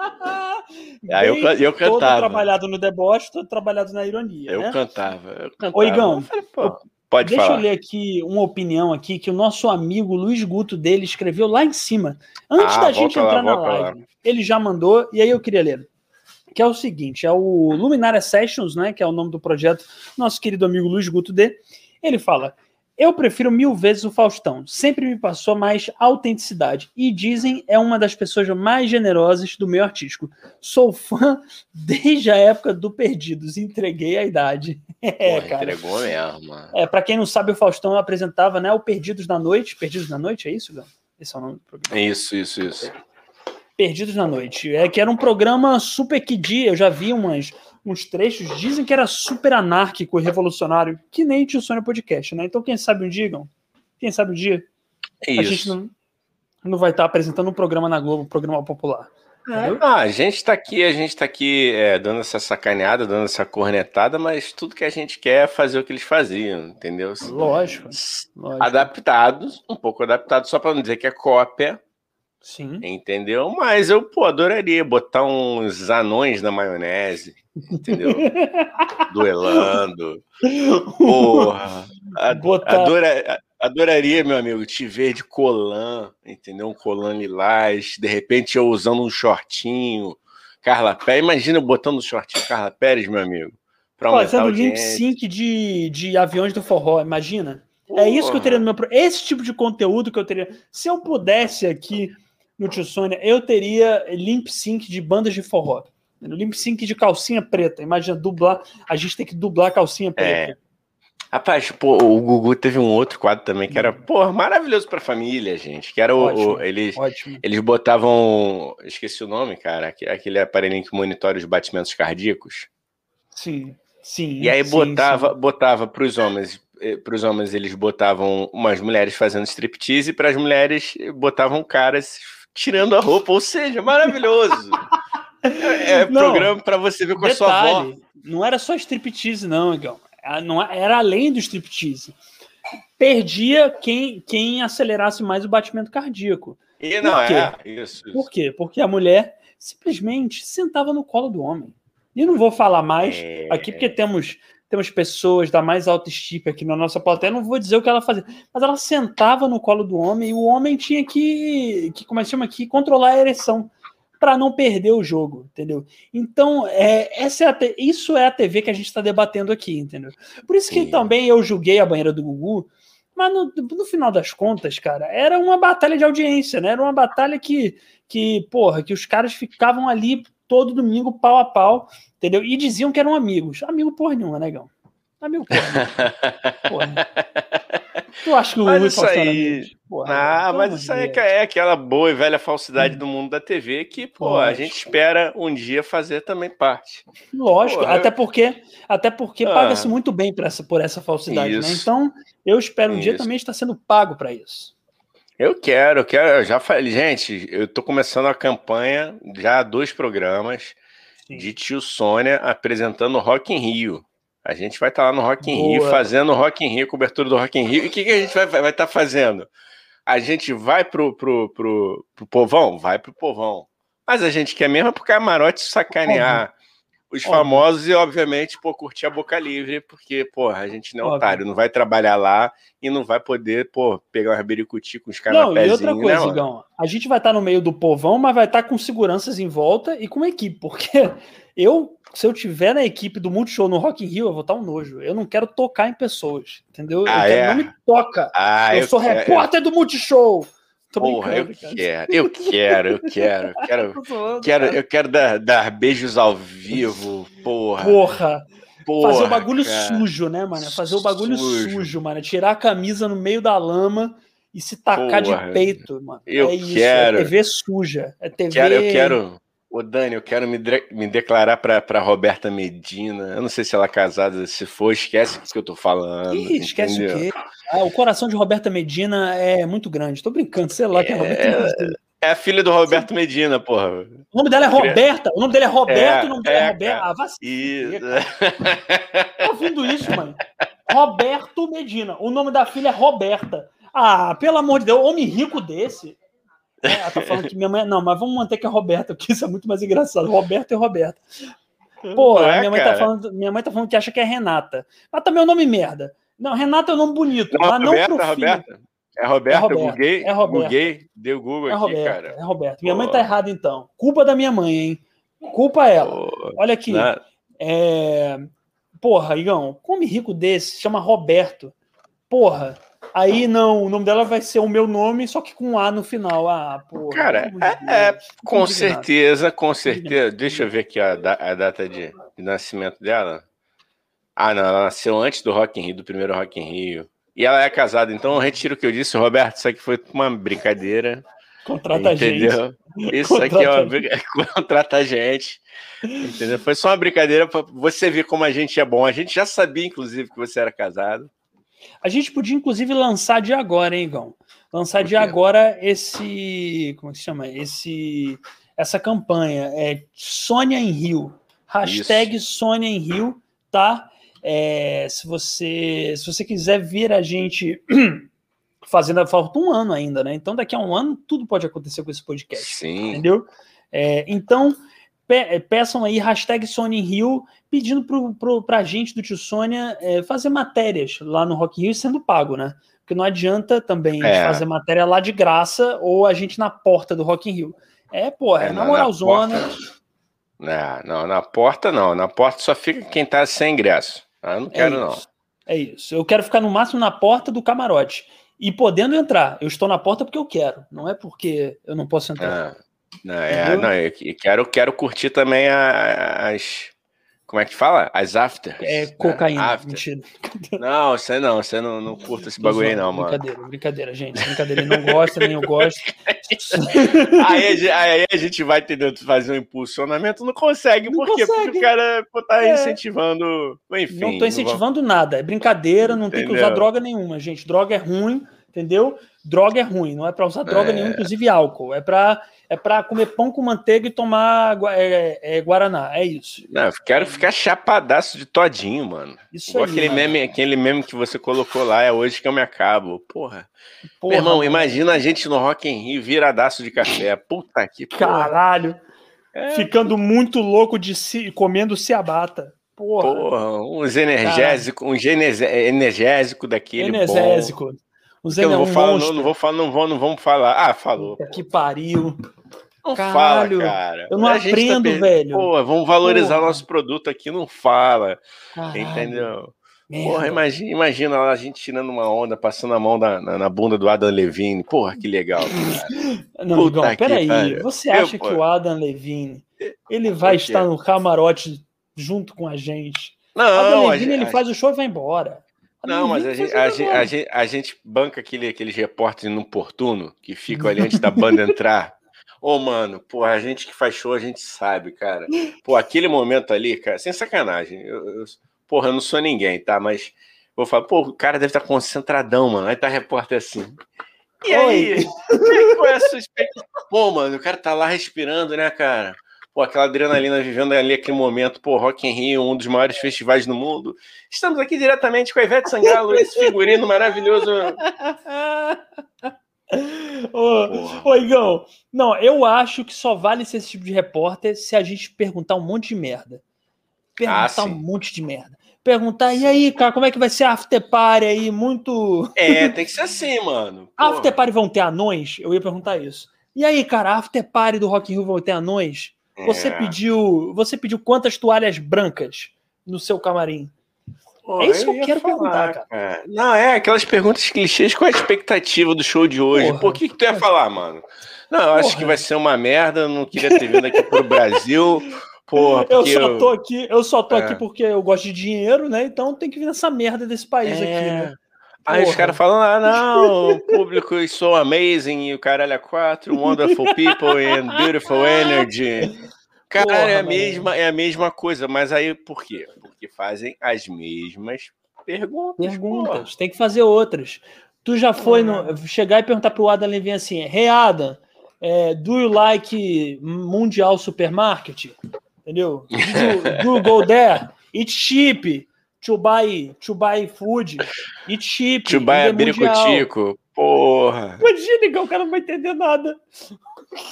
Aí eu, eu cantava. Todo trabalhado no deboche, todo trabalhado na ironia. Eu né? cantava. Eu cantava. Ô, Igão, falei, pode deixa falar. eu ler aqui uma opinião aqui que o nosso amigo Luiz Guto dele escreveu lá em cima, antes ah, da gente entrar lá, na live. Lá. Ele já mandou, e aí eu queria ler. Que é o seguinte: é o Luminária Sessions, né? Que é o nome do projeto, nosso querido amigo Luiz Guto D. Ele fala: eu prefiro mil vezes o Faustão. Sempre me passou mais autenticidade. E dizem é uma das pessoas mais generosas do meio artístico. Sou fã desde a época do Perdidos. Entreguei a idade. É, Pô, cara. Entregou mesmo. É, para quem não sabe, o Faustão apresentava, né, o Perdidos na Noite. Perdidos na Noite, é isso, Gão? Esse é o nome do programa. Isso, isso, isso. Perdidos na Noite. É que era um programa super que dia. Eu já vi umas uns trechos, dizem que era super anárquico e revolucionário, que nem Tio Sônia Podcast, né? Então, quem sabe um dia, quem sabe um dia, é a gente não, não vai estar apresentando um programa na Globo, um programa popular. É, ah, a gente está aqui, a gente está aqui é, dando essa sacaneada, dando essa cornetada, mas tudo que a gente quer é fazer o que eles faziam, entendeu? Lógico. lógico. Adaptados, um pouco adaptados, só para não dizer que é cópia, Sim. Entendeu? Mas eu, pô, adoraria botar uns anões na maionese, entendeu? Duelando. Porra. Botar... Adora, adoraria, meu amigo, te ver de colã, entendeu? Um colã lilás, de repente eu usando um shortinho. Carla Pérez, imagina eu botando um shortinho Carla Pérez, meu amigo. Pra Pô, sendo lip sync de, de aviões do forró, imagina. É isso que eu teria no meu. Esse tipo de conteúdo que eu teria. Se eu pudesse aqui no Tio Sônia, eu teria limp sync de bandas de forró. Limp sync de calcinha preta. Imagina dublar. A gente tem que dublar calcinha preta. É. Rapaz, pô, o Gugu teve um outro quadro também que era, pô, maravilhoso pra família, gente. Que era o. Ótimo, o eles, ótimo. eles botavam. Esqueci o nome, cara. Aquele aparelhinho que monitora os batimentos cardíacos. Sim, sim. E aí sim, botava, sim. botava pros homens. Eh, para os homens, eles botavam umas mulheres fazendo striptease e para as mulheres botavam caras tirando a roupa, ou seja, maravilhoso. é, é programa para você ver com detalhe, a sua avó. Não era só striptease, não, Igão. Não, era além do striptease. Perdia quem, quem acelerasse mais o batimento cardíaco. E não é isso, isso. Por quê? Porque a mulher simplesmente sentava no colo do homem. E não vou falar mais é... aqui porque temos temos pessoas da mais alta estipe aqui na nossa plateia, não vou dizer o que ela fazia, mas ela sentava no colo do homem e o homem tinha que, que como é que chama aqui, controlar a ereção para não perder o jogo, entendeu? Então, é, essa é a, isso é a TV que a gente está debatendo aqui, entendeu? Por isso que Sim. também eu julguei a banheira do Gugu, mas no, no, final das contas, cara, era uma batalha de audiência, né? Era uma batalha que, que, porra, que os caras ficavam ali todo domingo, pau a pau, entendeu? E diziam que eram amigos. Amigo porra nenhuma, negão. Amigo porra. porra. Tu acha que o mas isso aí... Porra, ah, mas isso aí é, é aquela boa e velha falsidade hum. do mundo da TV que, pô, a gente espera um dia fazer também parte. Lógico, até porque até porque ah. paga-se muito bem por essa, por essa falsidade, né? né? Então, eu espero um isso. dia também estar sendo pago para isso. Eu quero, eu quero, eu já falei, gente, eu tô começando a campanha, já há dois programas Sim. de tio Sônia apresentando Rock in Rio. A gente vai estar tá lá no Rock in Boa. Rio, fazendo Rock in Rio, cobertura do Rock in Rio. E o que, que a gente vai estar vai, tá fazendo? A gente vai pro, pro, pro, pro povão? Vai pro povão. Mas a gente quer mesmo pro camarote sacanear os Óbvio. famosos e, obviamente, pô, curtir a boca livre, porque, porra, a gente não é otário, não vai trabalhar lá e não vai poder, pô, pegar uma bericuti com os canapézinhos. Não, e outra né, coisa, né, Igão, a gente vai estar no meio do povão, mas vai estar com seguranças em volta e com equipe, porque eu, se eu tiver na equipe do Multishow no Rock in Rio, eu vou estar um nojo. Eu não quero tocar em pessoas, entendeu? Ah, eu é? não me toca. Ah, eu, eu sou quero, repórter eu... do Multishow. Tô Porra, eu quero, eu quero, eu quero, quero, quero, eu quero dar, dar beijos ao vivo, porra. Porra. Porra, fazer o bagulho cara. sujo, né, mano? Fazer o bagulho sujo. sujo, mano. Tirar a camisa no meio da lama e se tacar Porra, de peito, mano. Eu é isso, quero. É TV suja. É TV. Quero, eu quero. Ô, Dani, eu quero me, me declarar pra, Roberta Medina. Eu não sei se ela é casada, se for, esquece o que eu tô falando. Ih, esquece entendeu? o quê? Ah, o coração de Roberta Medina é muito grande. Tô brincando, sei lá é, que é Roberta Medina. É a filha do Roberto Medina, porra. O nome dela é Roberta. O nome dele é Roberto, é, o nome dela é, é Roberta. Ah, vacina. Tá ouvindo isso, mãe? Roberto Medina. O nome da filha é Roberta. Ah, pelo amor de Deus, homem rico desse. É, ela tá falando que minha mãe. Não, mas vamos manter que é Roberta, porque isso é muito mais engraçado. Roberto e Roberta. Pô, é, minha, mãe tá falando, minha mãe tá falando que acha que é Renata. Mas também é um nome merda. Não, Renata é um nome bonito, não, mas Roberta, não pro filho. Roberta. É Roberto, é Roberto, Google, é Roberto. Google, deu Google é aqui, Roberto, cara. É Roberto. Minha Pô. mãe tá errada, então. Culpa da minha mãe, hein? Culpa ela. Pô. Olha aqui. Na... É... Porra, Igão, come rico desse, chama Roberto. Porra, Aí não, o nome dela vai ser o meu nome, só que com um A no final. Ah, pô. Cara, é, é com certeza, com certeza. Deixa eu ver aqui a, a data de, de, nascimento dela. Ah, não, ela nasceu antes do Rock in Rio, do primeiro Rock in Rio. E ela é casada, então eu retiro o que eu disse, Roberto. Isso aqui foi uma brincadeira. Contrata entendeu? gente. Isso Contrata aqui é uma brincadeira. Contrata a gente. Entendeu? Foi só uma brincadeira para você ver como a gente é bom. A gente já sabia, inclusive, que você era casado. A gente podia, inclusive, lançar de agora, hein, Igão? Lançar de agora esse. Como é que se chama? Esse, essa campanha. É Sônia em Rio. Hashtag Isso. Sônia em Rio, tá? É, se, você, se você quiser ver a gente fazendo, falta um ano ainda, né? Então, daqui a um ano, tudo pode acontecer com esse podcast. Sim. Entendeu? É, então, pe peçam aí hashtag em Rio pedindo para a gente do Tio Sônia é, fazer matérias lá no Rock Rio sendo pago, né? Porque não adianta também é. fazer matéria lá de graça ou a gente na porta do Rock in Rio. É, pô, é, é na moralzona. Não, não, na porta não. Na porta só fica quem tá sem ingresso. Ah, eu não quero, é não. É isso. Eu quero ficar no máximo na porta do camarote e podendo entrar. Eu estou na porta porque eu quero, não é porque eu não posso entrar. Ah, não, é, não, eu quero, quero curtir também as como é que fala? As afters. É cocaína. After. Mentira. Não, você não, você não, não curta esse bagulho aí, não, mano. Brincadeira, brincadeira, gente. Brincadeira, ele não gosta, nem eu gosto. aí, aí, a gente vai tentando fazer um impulsionamento, não consegue, não por quê? Consegue. Porque o cara tá é. incentivando. Enfim. Não tô incentivando não nada, é brincadeira, não Entendeu? tem que usar droga nenhuma, gente. Droga é ruim, entendeu? Droga é ruim, não é para usar droga é. nenhuma, inclusive álcool. É para é para comer pão com manteiga e tomar é, é, Guaraná. É isso. Não, eu quero ficar chapadaço de todinho, mano. Isso Igual aí, aquele, meme, aquele meme que você colocou lá, é hoje que eu me acabo. Porra. porra Meu irmão, mano. imagina a gente no Rock in Rio viradaço de café. Puta que porra. Caralho. É. Ficando muito louco de si, comendo ciabata. Porra. Porra, uns energésico, um energésico daquele. Energésico. Bom. Os eu não vou, falar, não, não, vou falar, não vou, não vamos falar. Ah, falou. Que pariu. Não Caralho, fala, cara. Eu não a tá aprendo, tá velho. Pô, vamos valorizar o nosso produto aqui, não fala. Caralho. Entendeu? Merda. Porra, imagina, imagina a gente tirando uma onda, passando a mão na, na, na bunda do Adam Levine. Porra, que legal. Cara. Não, Igão, peraí. Cara. Você acha eu, que o Adam Levine ele vai estar no camarote junto com a gente? Não, Adam Levine, ele faz o show e vai embora. Não, mas a gente, a, gente, a, gente, a gente banca aquele, aqueles repórteres inoportuno que ficam ali antes da banda entrar. Ô, oh, mano, pô, a gente que faz show, a gente sabe, cara. Pô, aquele momento ali, cara, sem sacanagem. Eu, eu, porra, eu não sou ninguém, tá? Mas vou falar, pô, o cara deve estar concentradão, mano. Aí tá repórter assim. E aí? E aí, qual é a sua expectativa? Pô, mano, o cara tá lá respirando, né, cara? Pô, aquela adrenalina vivendo ali aquele momento, pô, Rock in Rio, um dos maiores festivais do mundo. Estamos aqui diretamente com a Ivete Sangalo, esse figurino maravilhoso. ô, ô, Igão, não, eu acho que só vale ser esse tipo de repórter se a gente perguntar um monte de merda. Perguntar ah, um monte de merda. Perguntar, e aí, cara, como é que vai ser a after party aí? Muito. É, tem que ser assim, mano. Porra. After party vão ter anões? Eu ia perguntar isso. E aí, cara, after party do Rock in Rio vão ter anões? Você é. pediu, você pediu quantas toalhas brancas no seu camarim? Pô, é isso eu que eu quero falar, perguntar, cara. cara. Não, é aquelas perguntas clichês com a expectativa do show de hoje. Porra. Por que, que tu ia falar, mano? Não, eu Porra. acho que vai ser uma merda, não queria ter vindo aqui pro Brasil. Porra, eu só tô aqui, eu só tô é. aqui porque eu gosto de dinheiro, né? Então tem que vir nessa merda desse país é. aqui, né? Aí os caras falam, ah, não, o público is so amazing, e o caralho é quatro, wonderful people and beautiful energy. Cara, é a, mesma, é a mesma coisa, mas aí por quê? Porque fazem as mesmas perguntas. Perguntas, tem que fazer outras. Tu já foi no, chegar e perguntar pro Adam Levine assim, Hey Adam, é, do you like Mundial Supermarket? Entendeu? Do, do you go there? It's cheap to buy, to buy food. It's cheap. To buy abiricutico. Porra. Imagina, que o cara não vai entender nada.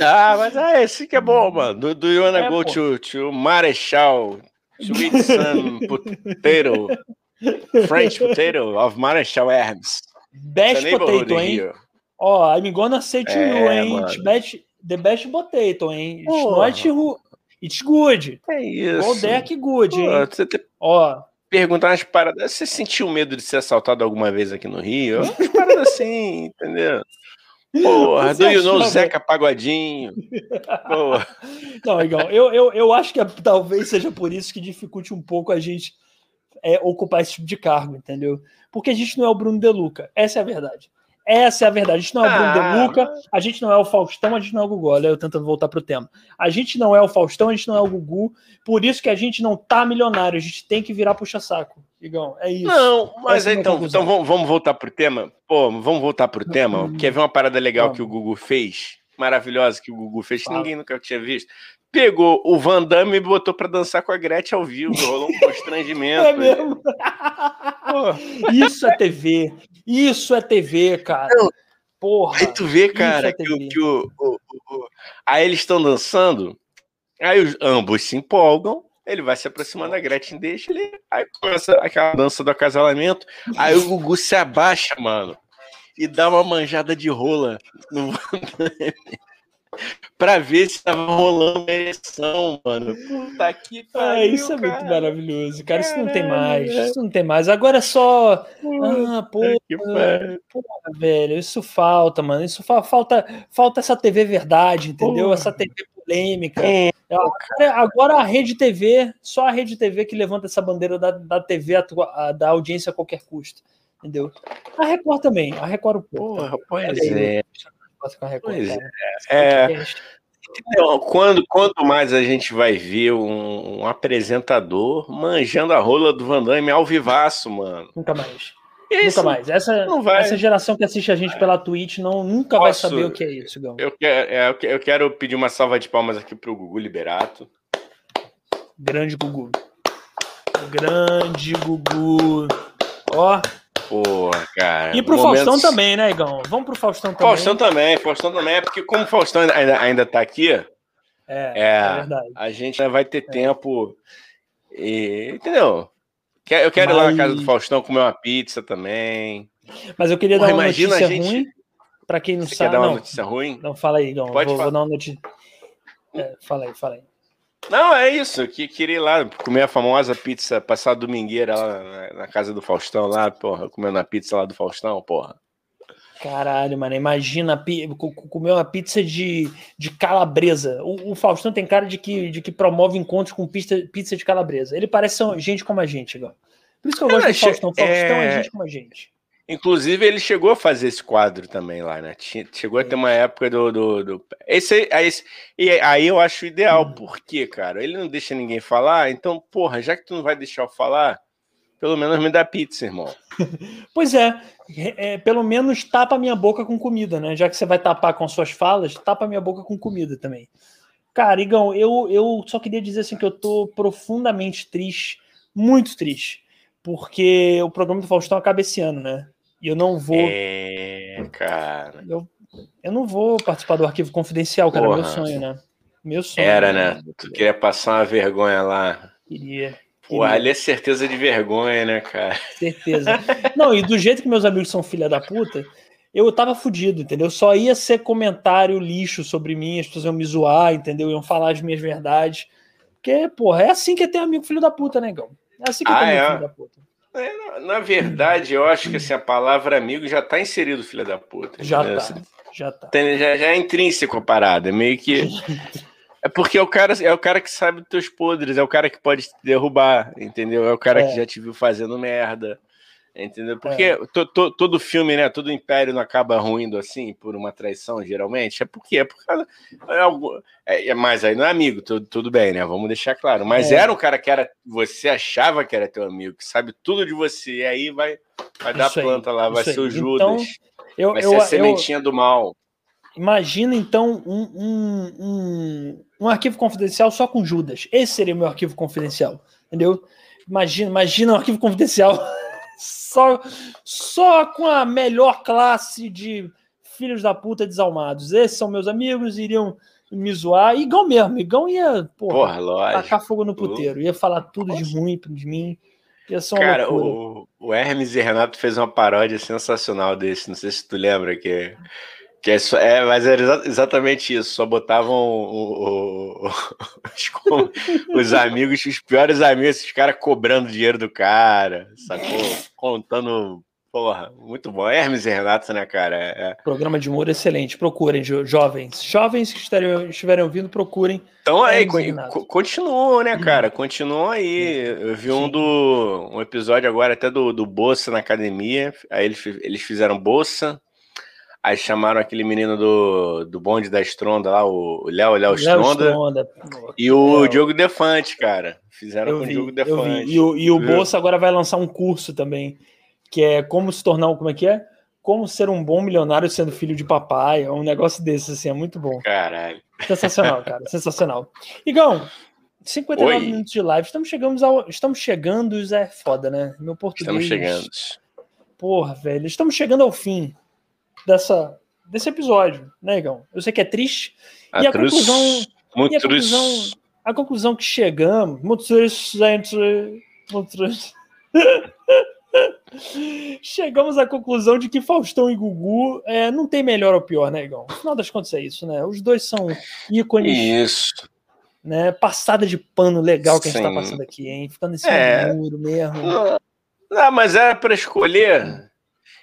Ah, mas é esse que é bom, mano. Do, do you wanna é, go to, to Marechal, Sweet Sun Potato, French Potato of Marechal Hermes. Best potato, hein? Ó, oh, I'm gonna say to é, you, hein? Best, the best potato, hein? It's not It's good. É isso. O deck good, Pô, hein? Te... Ó, perguntar umas paradas. Você sentiu medo de ser assaltado alguma vez aqui no Rio? Umas paradas assim, entendeu? Porra, do you know Zeca Pagodinho? Porra. Não, igual, eu, eu, eu acho que talvez seja por isso que dificulte um pouco a gente é, ocupar esse tipo de cargo, entendeu? Porque a gente não é o Bruno De Luca, essa é a verdade. Essa é a verdade. A gente não é o Bruno ah, De Luca, a gente não é o Faustão, a gente não é o Gugu. Olha, eu tentando voltar pro tema. A gente não é o Faustão, a gente não é o Gugu. Por isso que a gente não tá milionário. A gente tem que virar puxa-saco. Igão, é isso. Não, mas é então, então vamos, vamos voltar pro tema. Pô, vamos voltar pro tema. Quer ver uma parada legal que o Gugu fez? Maravilhosa que o Gugu fez, que ninguém nunca tinha visto pegou o Van Damme e botou pra dançar com a Gretchen ao vivo. Rolou um constrangimento. É mesmo? Isso é TV. Isso é TV, cara. Não. Porra. Aí tu vê, cara, é que, o, que o, o, o, Aí eles estão dançando, aí os, ambos se empolgam, ele vai se aproximando da Gretchen, deixa ele. Aí começa aquela dança do acasalamento. Aí o Gugu se abaixa, mano, e dá uma manjada de rola no pra ver se tava rolando uma eleição, mano. Puta que pariu, ah, Isso é cara. muito maravilhoso, cara. Isso não tem mais. Isso não tem mais. Agora é só. Ah, porra, porra, velho. Isso falta, mano. Isso fa falta, falta essa TV verdade, entendeu? Porra. Essa TV polêmica. É. Agora, agora, a Rede TV, só a Rede TV que levanta essa bandeira da, da TV da audiência a qualquer custo. Entendeu? A Record também. A Record o Porra, pois é. Pois é. é. Então, quando, quanto mais a gente vai ver um, um, apresentador manjando a rola do Van Damme ao vivaço, mano. Nunca mais. Nunca mais. Essa, essa geração que assiste a gente pela Twitch não, nunca Posso, vai saber o que é isso, Gão. Eu quero, é, eu quero pedir uma salva de palmas aqui pro Gugu Liberato. Grande Gugu. Grande Gugu. Ó, Porra, cara. E pro momentos... Faustão também, né, Igão? Vamos pro Faustão também. Faustão também, Faustão também, é porque como o Faustão ainda, ainda tá aqui, é, é, é verdade. a gente vai ter é. tempo. E, entendeu? Eu quero Mas... ir lá na casa do Faustão comer uma pizza também. Mas eu queria Porra, dar uma notícia gente... ruim. Pra quem não Você sabe. Quer dar uma não, notícia ruim? Não, fala aí, Igão. Pode vou, vou dar uma notícia. É, fala aí, fala aí. Não, é isso. Que queria ir lá comer a famosa pizza, passar domingueira lá na, na casa do Faustão, lá, porra, comendo a pizza lá do Faustão, porra. Caralho, mano, imagina comer uma pizza de, de calabresa. O, o, Faustão tem cara de que, de que promove encontros com pizza, pizza de calabresa. Ele parece gente como a gente, igual. Por isso que eu gosto é, do Faustão. Faustão é... é gente como a gente. Inclusive, ele chegou a fazer esse quadro também lá, né? Chegou a ter uma época do. do, do... Esse, esse, e aí eu acho ideal, hum. porque, cara, ele não deixa ninguém falar, então, porra, já que tu não vai deixar eu falar, pelo menos me dá pizza, irmão. pois é, é, pelo menos tapa minha boca com comida, né? Já que você vai tapar com suas falas, tapa minha boca com comida também. Cara, Igão, eu, eu só queria dizer assim que eu tô profundamente triste, muito triste, porque o programa do Faustão acaba esse ano, né? E eu não vou. É, cara. Eu, eu não vou participar do arquivo confidencial, cara. É Porra. Meu sonho, né? Meu sonho. Era, né? Tu queria passar uma vergonha lá. Queria. Pô, ali é certeza de vergonha, né, cara? Certeza. Não, e do jeito que meus amigos são filha da puta, eu tava fudido, entendeu? Só ia ser comentário lixo sobre mim, as pessoas iam me zoar, entendeu? Iam falar as minhas verdades. Porque, porra, é assim que é ter amigo filho da puta, né, Gão? É assim que é ter ah, amigo é? filho da puta. É, na, verdade, eu acho que assim, a palavra amigo já está inserido, filha da puta. Já né? tá. Já, tá. já, já é intrínseco a parada. É meio que. É porque é o cara, é o cara que sabe dos teus podres, é o cara que pode te derrubar, entendeu? É o cara é. que já te viu fazendo merda. Entendeu? Porque é. to, to, todo filme, né? Todo império não acaba ruindo assim por uma traição, geralmente. É porque é por causa. É, algo, é, é mas aí não é amigo, tudo, tudo bem, né? Vamos deixar claro. Mas é. era um cara que era. Você achava que era teu amigo, que sabe tudo de você, e aí vai, vai dar isso planta aí, lá, vai ser aí. o Judas. Então, eu, vai eu, ser a sementinha eu, do mal. Imagina então um, um, um, um arquivo confidencial só com Judas. Esse seria o meu arquivo confidencial, entendeu? Imagina, imagina um arquivo confidencial só, só com a melhor classe de filhos da puta desalmados. Esses são meus amigos, iriam me zoar. Igão mesmo, Igão ia porra, porra tacar fogo no puteiro, ia falar tudo de ruim de mim. Ia ser uma Cara, o, o, Hermes e Renato fez uma paródia sensacional desse, não sei se tu lembra, que que é, é, mas era exatamente isso. Só botavam o, o, os, os, amigos, os piores amigos, esses caras cobrando dinheiro do cara, sacou? Contando. Porra, muito bom. Hermes e Renato, né, cara? É. Programa de humor excelente. Procurem, jovens. Jovens que estiverem, estiverem ouvindo, procurem. Então aí, continuam, né, cara? Continuam aí. Eu vi um do um episódio agora até do, do Bolsa na academia. Aí eles, eles fizeram Bolsa, Aí chamaram aquele menino do, do bonde da Estronda lá, o Léo, Léo Stronda. Stronda. E o Léo. Diogo Defante, cara. Fizeram eu com vi, o Diogo Defante. E o, e o Bolsa agora vai lançar um curso também, que é como se tornar, como é que é? Como ser um bom milionário sendo filho de papai. É um negócio desse, assim, é muito bom. Caralho. Sensacional, cara. sensacional. Igão, 59 Oi. minutos de live. Estamos chegando ao. Estamos chegando, é foda, né? Meu português. Estamos chegando. Porra, velho. Estamos chegando ao fim dessa, desse episódio, né, Igão? Eu sei que é triste. A e a triste, conclusão. Muito e a conclusão, a conclusão que chegamos. Muito triste, gente. Muito triste. Chegamos à conclusão de que Faustão e Gugu é, não tem melhor ou pior, né, Igão? No final das contas é isso, né? Os dois são ícones. Isso. Né? Passada de pano legal que Sim. a gente tá passando aqui, hein? Ficando em cima é. do muro mesmo. Não, não mas era para escolher.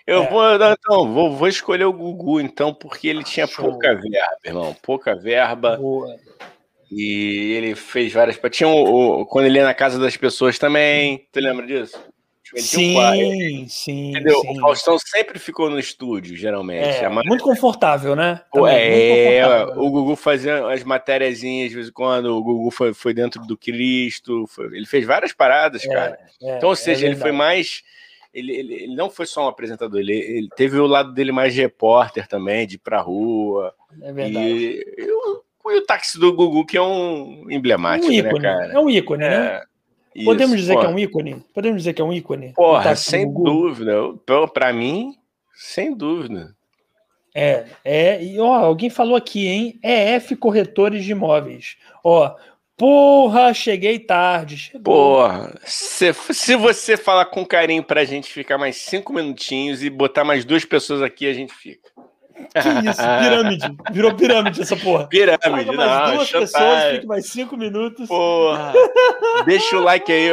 Eu é. vou, então, vou, vou escolher o Gugu, então, porque ele tinha Show. pouca verba, irmão. Pouca verba. Boa. E ele fez várias. Tinha o, o, quando ele ia na casa das pessoas também. Tu lembra disso? Ele sim, um sim, entendeu? Sim. O Faustão sempre ficou no estúdio, geralmente. É, muito confortável, né? Também, é, confortável, né? o Gugu fazia as matériazinhas de vez em quando, o Gugu foi, foi dentro do Cristo, foi, ele fez várias paradas, é, cara. É, então, ou seja, é ele foi mais. Ele, ele, ele, não foi só um apresentador, ele, ele, teve o lado dele mais repórter também, de ir pra rua. É verdade. E, e, o, e o táxi do Gugu, que é um emblemático, um né, ícone, né, cara? É um ícone, né? É. Isso, Podemos dizer porra. que é um ícone? Podemos dizer que é um ícone? Porra, sem dúvida. Para mim, sem dúvida. É, é, e ó, alguém falou aqui, hein? EF Corretores de Imóveis. Ó, porra, cheguei tarde. Chegou. Porra, se, se você falar com carinho pra gente ficar mais cinco minutinhos e botar mais duas pessoas aqui, a gente fica. Que isso, pirâmide. Virou pirâmide essa porra. Pirâmide, mais não. duas chantagem. pessoas, fique mais cinco minutos. Porra. deixa o like aí.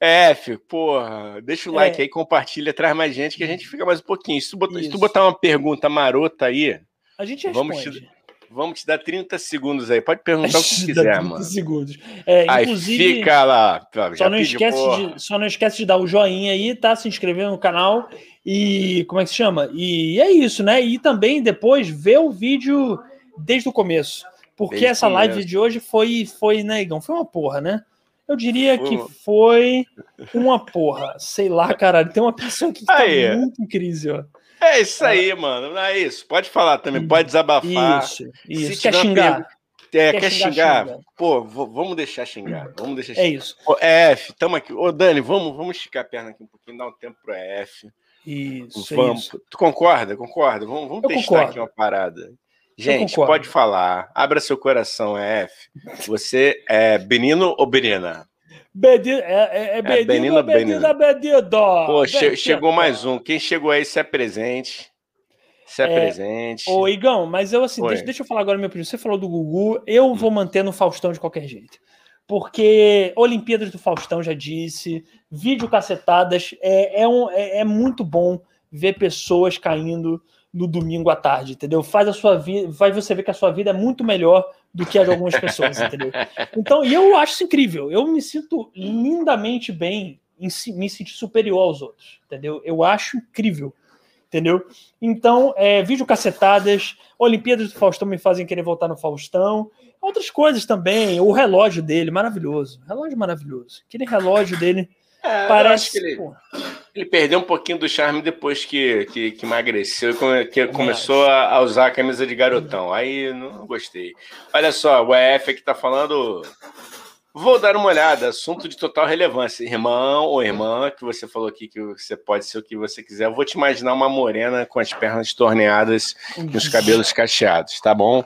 É, F, porra. Deixa o like é. aí, compartilha, traz mais gente que a gente fica mais um pouquinho. Se tu botar, se tu botar uma pergunta marota aí. A gente responde. Vamos te, vamos te dar 30 segundos aí. Pode perguntar o que quiser, 30 mano. segundos. É, aí fica lá. Só não, esquece de, só não esquece de dar o joinha aí, tá? Se inscrever no canal e como é que se chama? E é isso, né? E também depois ver o vídeo desde o começo. Porque desde essa live começo. de hoje foi, foi, né, Igão? Foi uma porra, né? Eu diria que foi uma porra. Sei lá, caralho. Tem uma pessoa que tá aí. muito em crise, ó. É isso aí, é. mano. É isso. Pode falar também, pode desabafar. Isso, isso. Se quer xingar. É, quer, quer xingar? xingar? Pô, vamos deixar xingar. Vamos deixar é xingar. É isso. Ô, EF, tamo aqui. Ô, Dani, vamos, vamos esticar a perna aqui um pouquinho, dar um tempo pro EF. Isso, vamos. Isso. Tu concorda? Concorda? Vamos, vamos testar concordo. aqui uma parada. Gente, pode falar. Abra seu coração, EF. Você é Benino ou Benina? Bedino, é, é, é é Benina? Pô, che chegou mais um. Quem chegou aí se é presente. Se é, é presente. Ô, Igão, mas eu assim, deixa, deixa, eu falar agora minha opinião. Você falou do Gugu, eu hum. vou manter no Faustão de qualquer jeito porque Olimpíadas do Faustão já disse, vídeo cacetadas, é, é, um, é, é, muito bom ver pessoas caindo no domingo à tarde, entendeu? Faz a sua vida, vai você ver que a sua vida é muito melhor do que a de algumas pessoas, entendeu? Então, e eu acho isso incrível, eu me sinto lindamente bem em me sentir superior aos outros, entendeu? Eu acho incrível, entendeu? Então, é, vídeo cacetadas, Olimpíadas do Faustão me fazem querer voltar no Faustão, Outras coisas também, o relógio dele, maravilhoso. Relógio maravilhoso. Aquele relógio dele é, parece. que ele, ele, perdeu um pouquinho do charme depois que, que, que emagreceu e que começou a, usar a camisa de garotão. Aí não gostei. Olha só, o EF aqui tá falando. Vou dar uma olhada, assunto de total relevância. Irmão ou irmã, que você falou aqui que você pode ser o que você quiser. Eu vou te imaginar uma morena com as pernas torneadas e os cabelos cacheados, tá bom?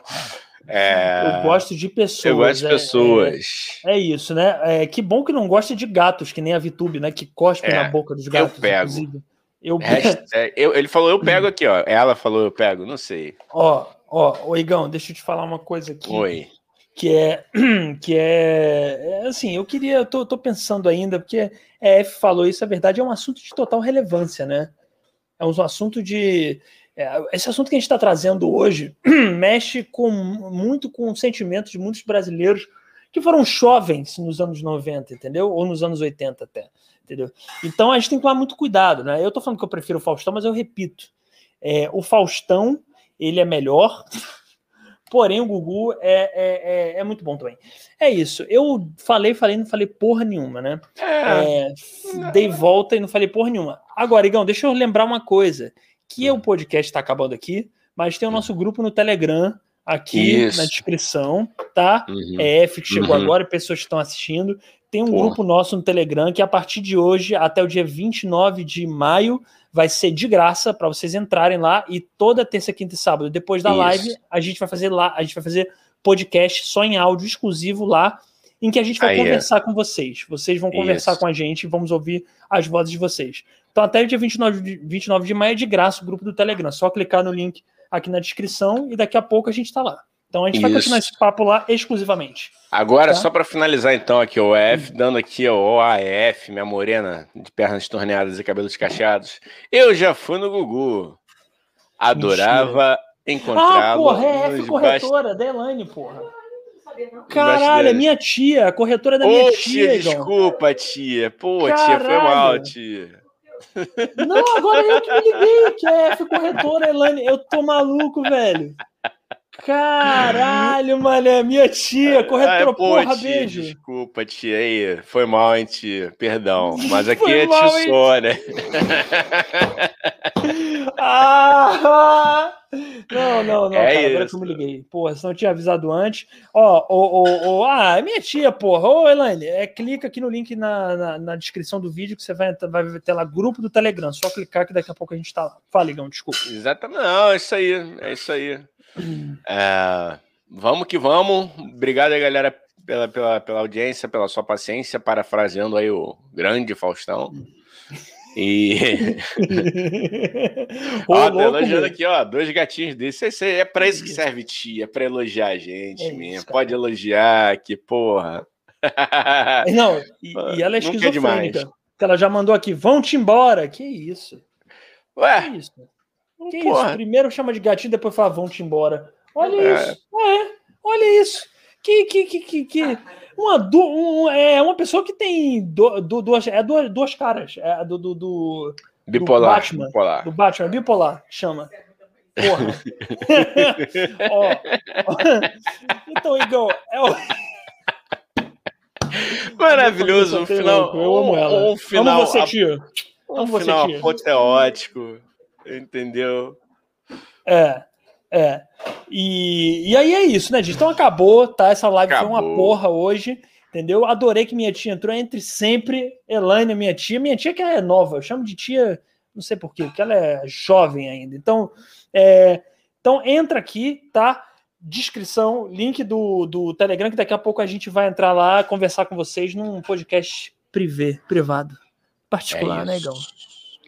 É... Eu gosto de pessoas. Eu gosto de é, pessoas. É, é, isso, né? É, que bom que não gosta de gatos, que nem a Vitube, né? Que cospe é, na boca dos gatos. Eu pego. Eu... eu... ele falou, eu pego aqui, ó. Ela falou, eu pego, não sei. Ó, ó, Igão, deixa eu te falar uma coisa aqui. Oi. Que é, que é, é assim, eu queria, eu tô, tô pensando ainda, porque a F falou isso, a verdade é um assunto de total relevância, né? É um assunto de, é, esse assunto que a gente está trazendo hoje mexe com, muito com o sentimento de muitos brasileiros que foram jovens nos anos 90, entendeu? Ou nos anos 80 até, entendeu? Então a gente tem que tomar muito cuidado, né? Eu estou falando que eu prefiro o Faustão, mas eu repito, é, o Faustão ele é melhor, porém o Gugu é, é, é, é, muito bom também. É isso. Eu falei, falei, não falei porra nenhuma, né? É. É, dei volta e não falei porra nenhuma. Agora, Igão, deixa eu lembrar uma coisa que o podcast está acabando aqui, mas tem o nosso grupo no Telegram aqui Isso. na descrição, tá? Uhum. É F que chegou uhum. agora, pessoas que estão assistindo. Tem um grupo nosso no Telegram que a partir de hoje até o dia 29 de maio vai ser de graça para vocês entrarem lá e toda terça, quinta e sábado depois da Isso. live a gente vai fazer lá, a gente vai fazer podcast só em áudio exclusivo lá em que a gente vai Aí conversar é. com vocês. Vocês vão conversar Isso. com a gente, vamos ouvir as vozes de vocês. Então, até dia 29 de, 29 de maio é de graça o grupo do Telegram. Só clicar no link aqui na descrição e daqui a pouco a gente está lá. Então a gente Isso. vai continuar esse papo lá exclusivamente. Agora, tá? só para finalizar então aqui o OF, dando aqui o OAF, minha morena de pernas torneadas e cabelos cacheados. Eu já fui no Gugu. Adorava encontrá-lo. Ah, porra, é F corretora, bast... Delane, porra. Caralho, é minha tia, a corretora da Ô, minha tia. tia desculpa, tia. Pô, Caralho. tia, foi mal, tia. Não, agora eu que me liguei, que é F corretora, Elane. Eu tô maluco, velho. Caralho, mané, minha tia, corretora, ah, porra, tia, beijo. Desculpa, tia, aí, foi mal, hein, tia, perdão, mas aqui foi é mal, tia Sônia. ah, não, não, não, é cara, agora que eu me liguei. Porra, se não tinha avisado antes. Ó, ó, ó, ah, é minha tia, porra. Ô, Elaine, é, clica aqui no link na, na, na, descrição do vídeo que você vai, vai ter lá grupo do Telegram. Só clicar que daqui a pouco a gente tá. Fala, Igão, desculpa. Exatamente, não, é isso aí, é isso aí. É, vamos que vamos. Obrigado aí, galera, pela, pela, pela audiência, pela sua paciência, parafraseando aí o grande Faustão. E. ó, louco, elogiando aqui, ó, dois gatinhos desses. É pra isso que serve tia, é pra elogiar a gente é mesmo. Isso, Pode elogiar, que porra. Não, e, e ela é, é esquizofrênica. É ela já mandou aqui, vão-te embora. Que isso? Ué? Que isso? Que Porra. isso? Primeiro chama de gatinho, depois fala, vão-te embora. Olha é. isso. É, olha isso. Que, que, que, que, que... Uma, du, um, é uma pessoa que tem do, do, duas, é duas, duas caras. É do, do, do, bipolar, do Batman. Bipolar. Do Batman, bipolar, chama. Porra. ó, ó. Então, Igor, é o. Maravilhoso, um final. Eu amo ela. Um final, amo você, tio. Um amo final você, tio. apoteótico. Entendeu? É, é. E, e aí é isso, né, gente? Então acabou, tá? Essa live acabou. foi uma porra hoje, entendeu? Adorei que minha tia entrou entre sempre. Elaine, minha tia. Minha tia que é nova, eu chamo de tia, não sei porquê, porque ela é jovem ainda. Então, é, então entra aqui, tá? Descrição, link do, do Telegram, que daqui a pouco a gente vai entrar lá conversar com vocês num podcast privê, privado, particular, é né, Igão?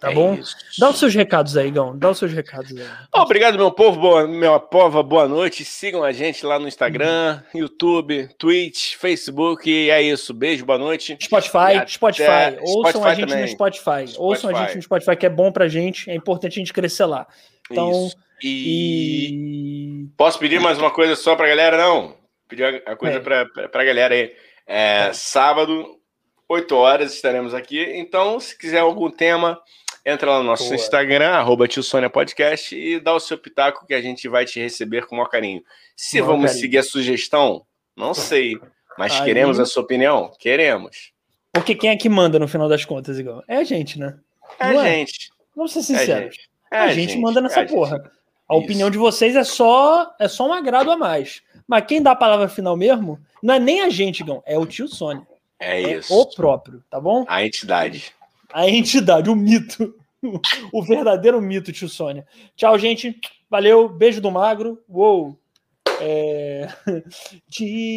Tá é bom? Isso. Dá os seus recados aí, Gão. Dá os seus recados aí. Obrigado, meu povo, boa, meu pova, boa noite. Sigam a gente lá no Instagram, uhum. YouTube, Twitch, Facebook. E é isso. Beijo, boa noite. Spotify, Spotify. Ouçam Spotify a gente também. no Spotify. Spotify. Ouçam a gente no Spotify, que é bom pra gente. É importante a gente crescer lá. Então. E... e... Posso pedir mais uma coisa só pra galera? Não. Pedir a coisa é. pra, pra, pra galera aí. É, é. Sábado, 8 horas estaremos aqui. Então, se quiser algum tema Entra lá no nosso Boa. Instagram, arroba Podcast, e dá o seu pitaco que a gente vai te receber com o maior carinho. Se vamos carinho. seguir a sugestão, não sei. Mas Aí... queremos a sua opinião? Queremos. Porque quem é que manda no final das contas, igual? É a gente, né? É a é? gente. Vamos ser sinceros. É a gente, é a gente, gente manda nessa é a porra. Gente. A Isso. opinião de vocês é só é só um agrado a mais. Mas quem dá a palavra final mesmo não é nem a gente, Gão, é o tio Sônia. É, é isso. O próprio, tá bom? A entidade a entidade, o mito. O verdadeiro mito, tio Sônia. Tchau, gente. Valeu. Beijo do magro. Uou. É...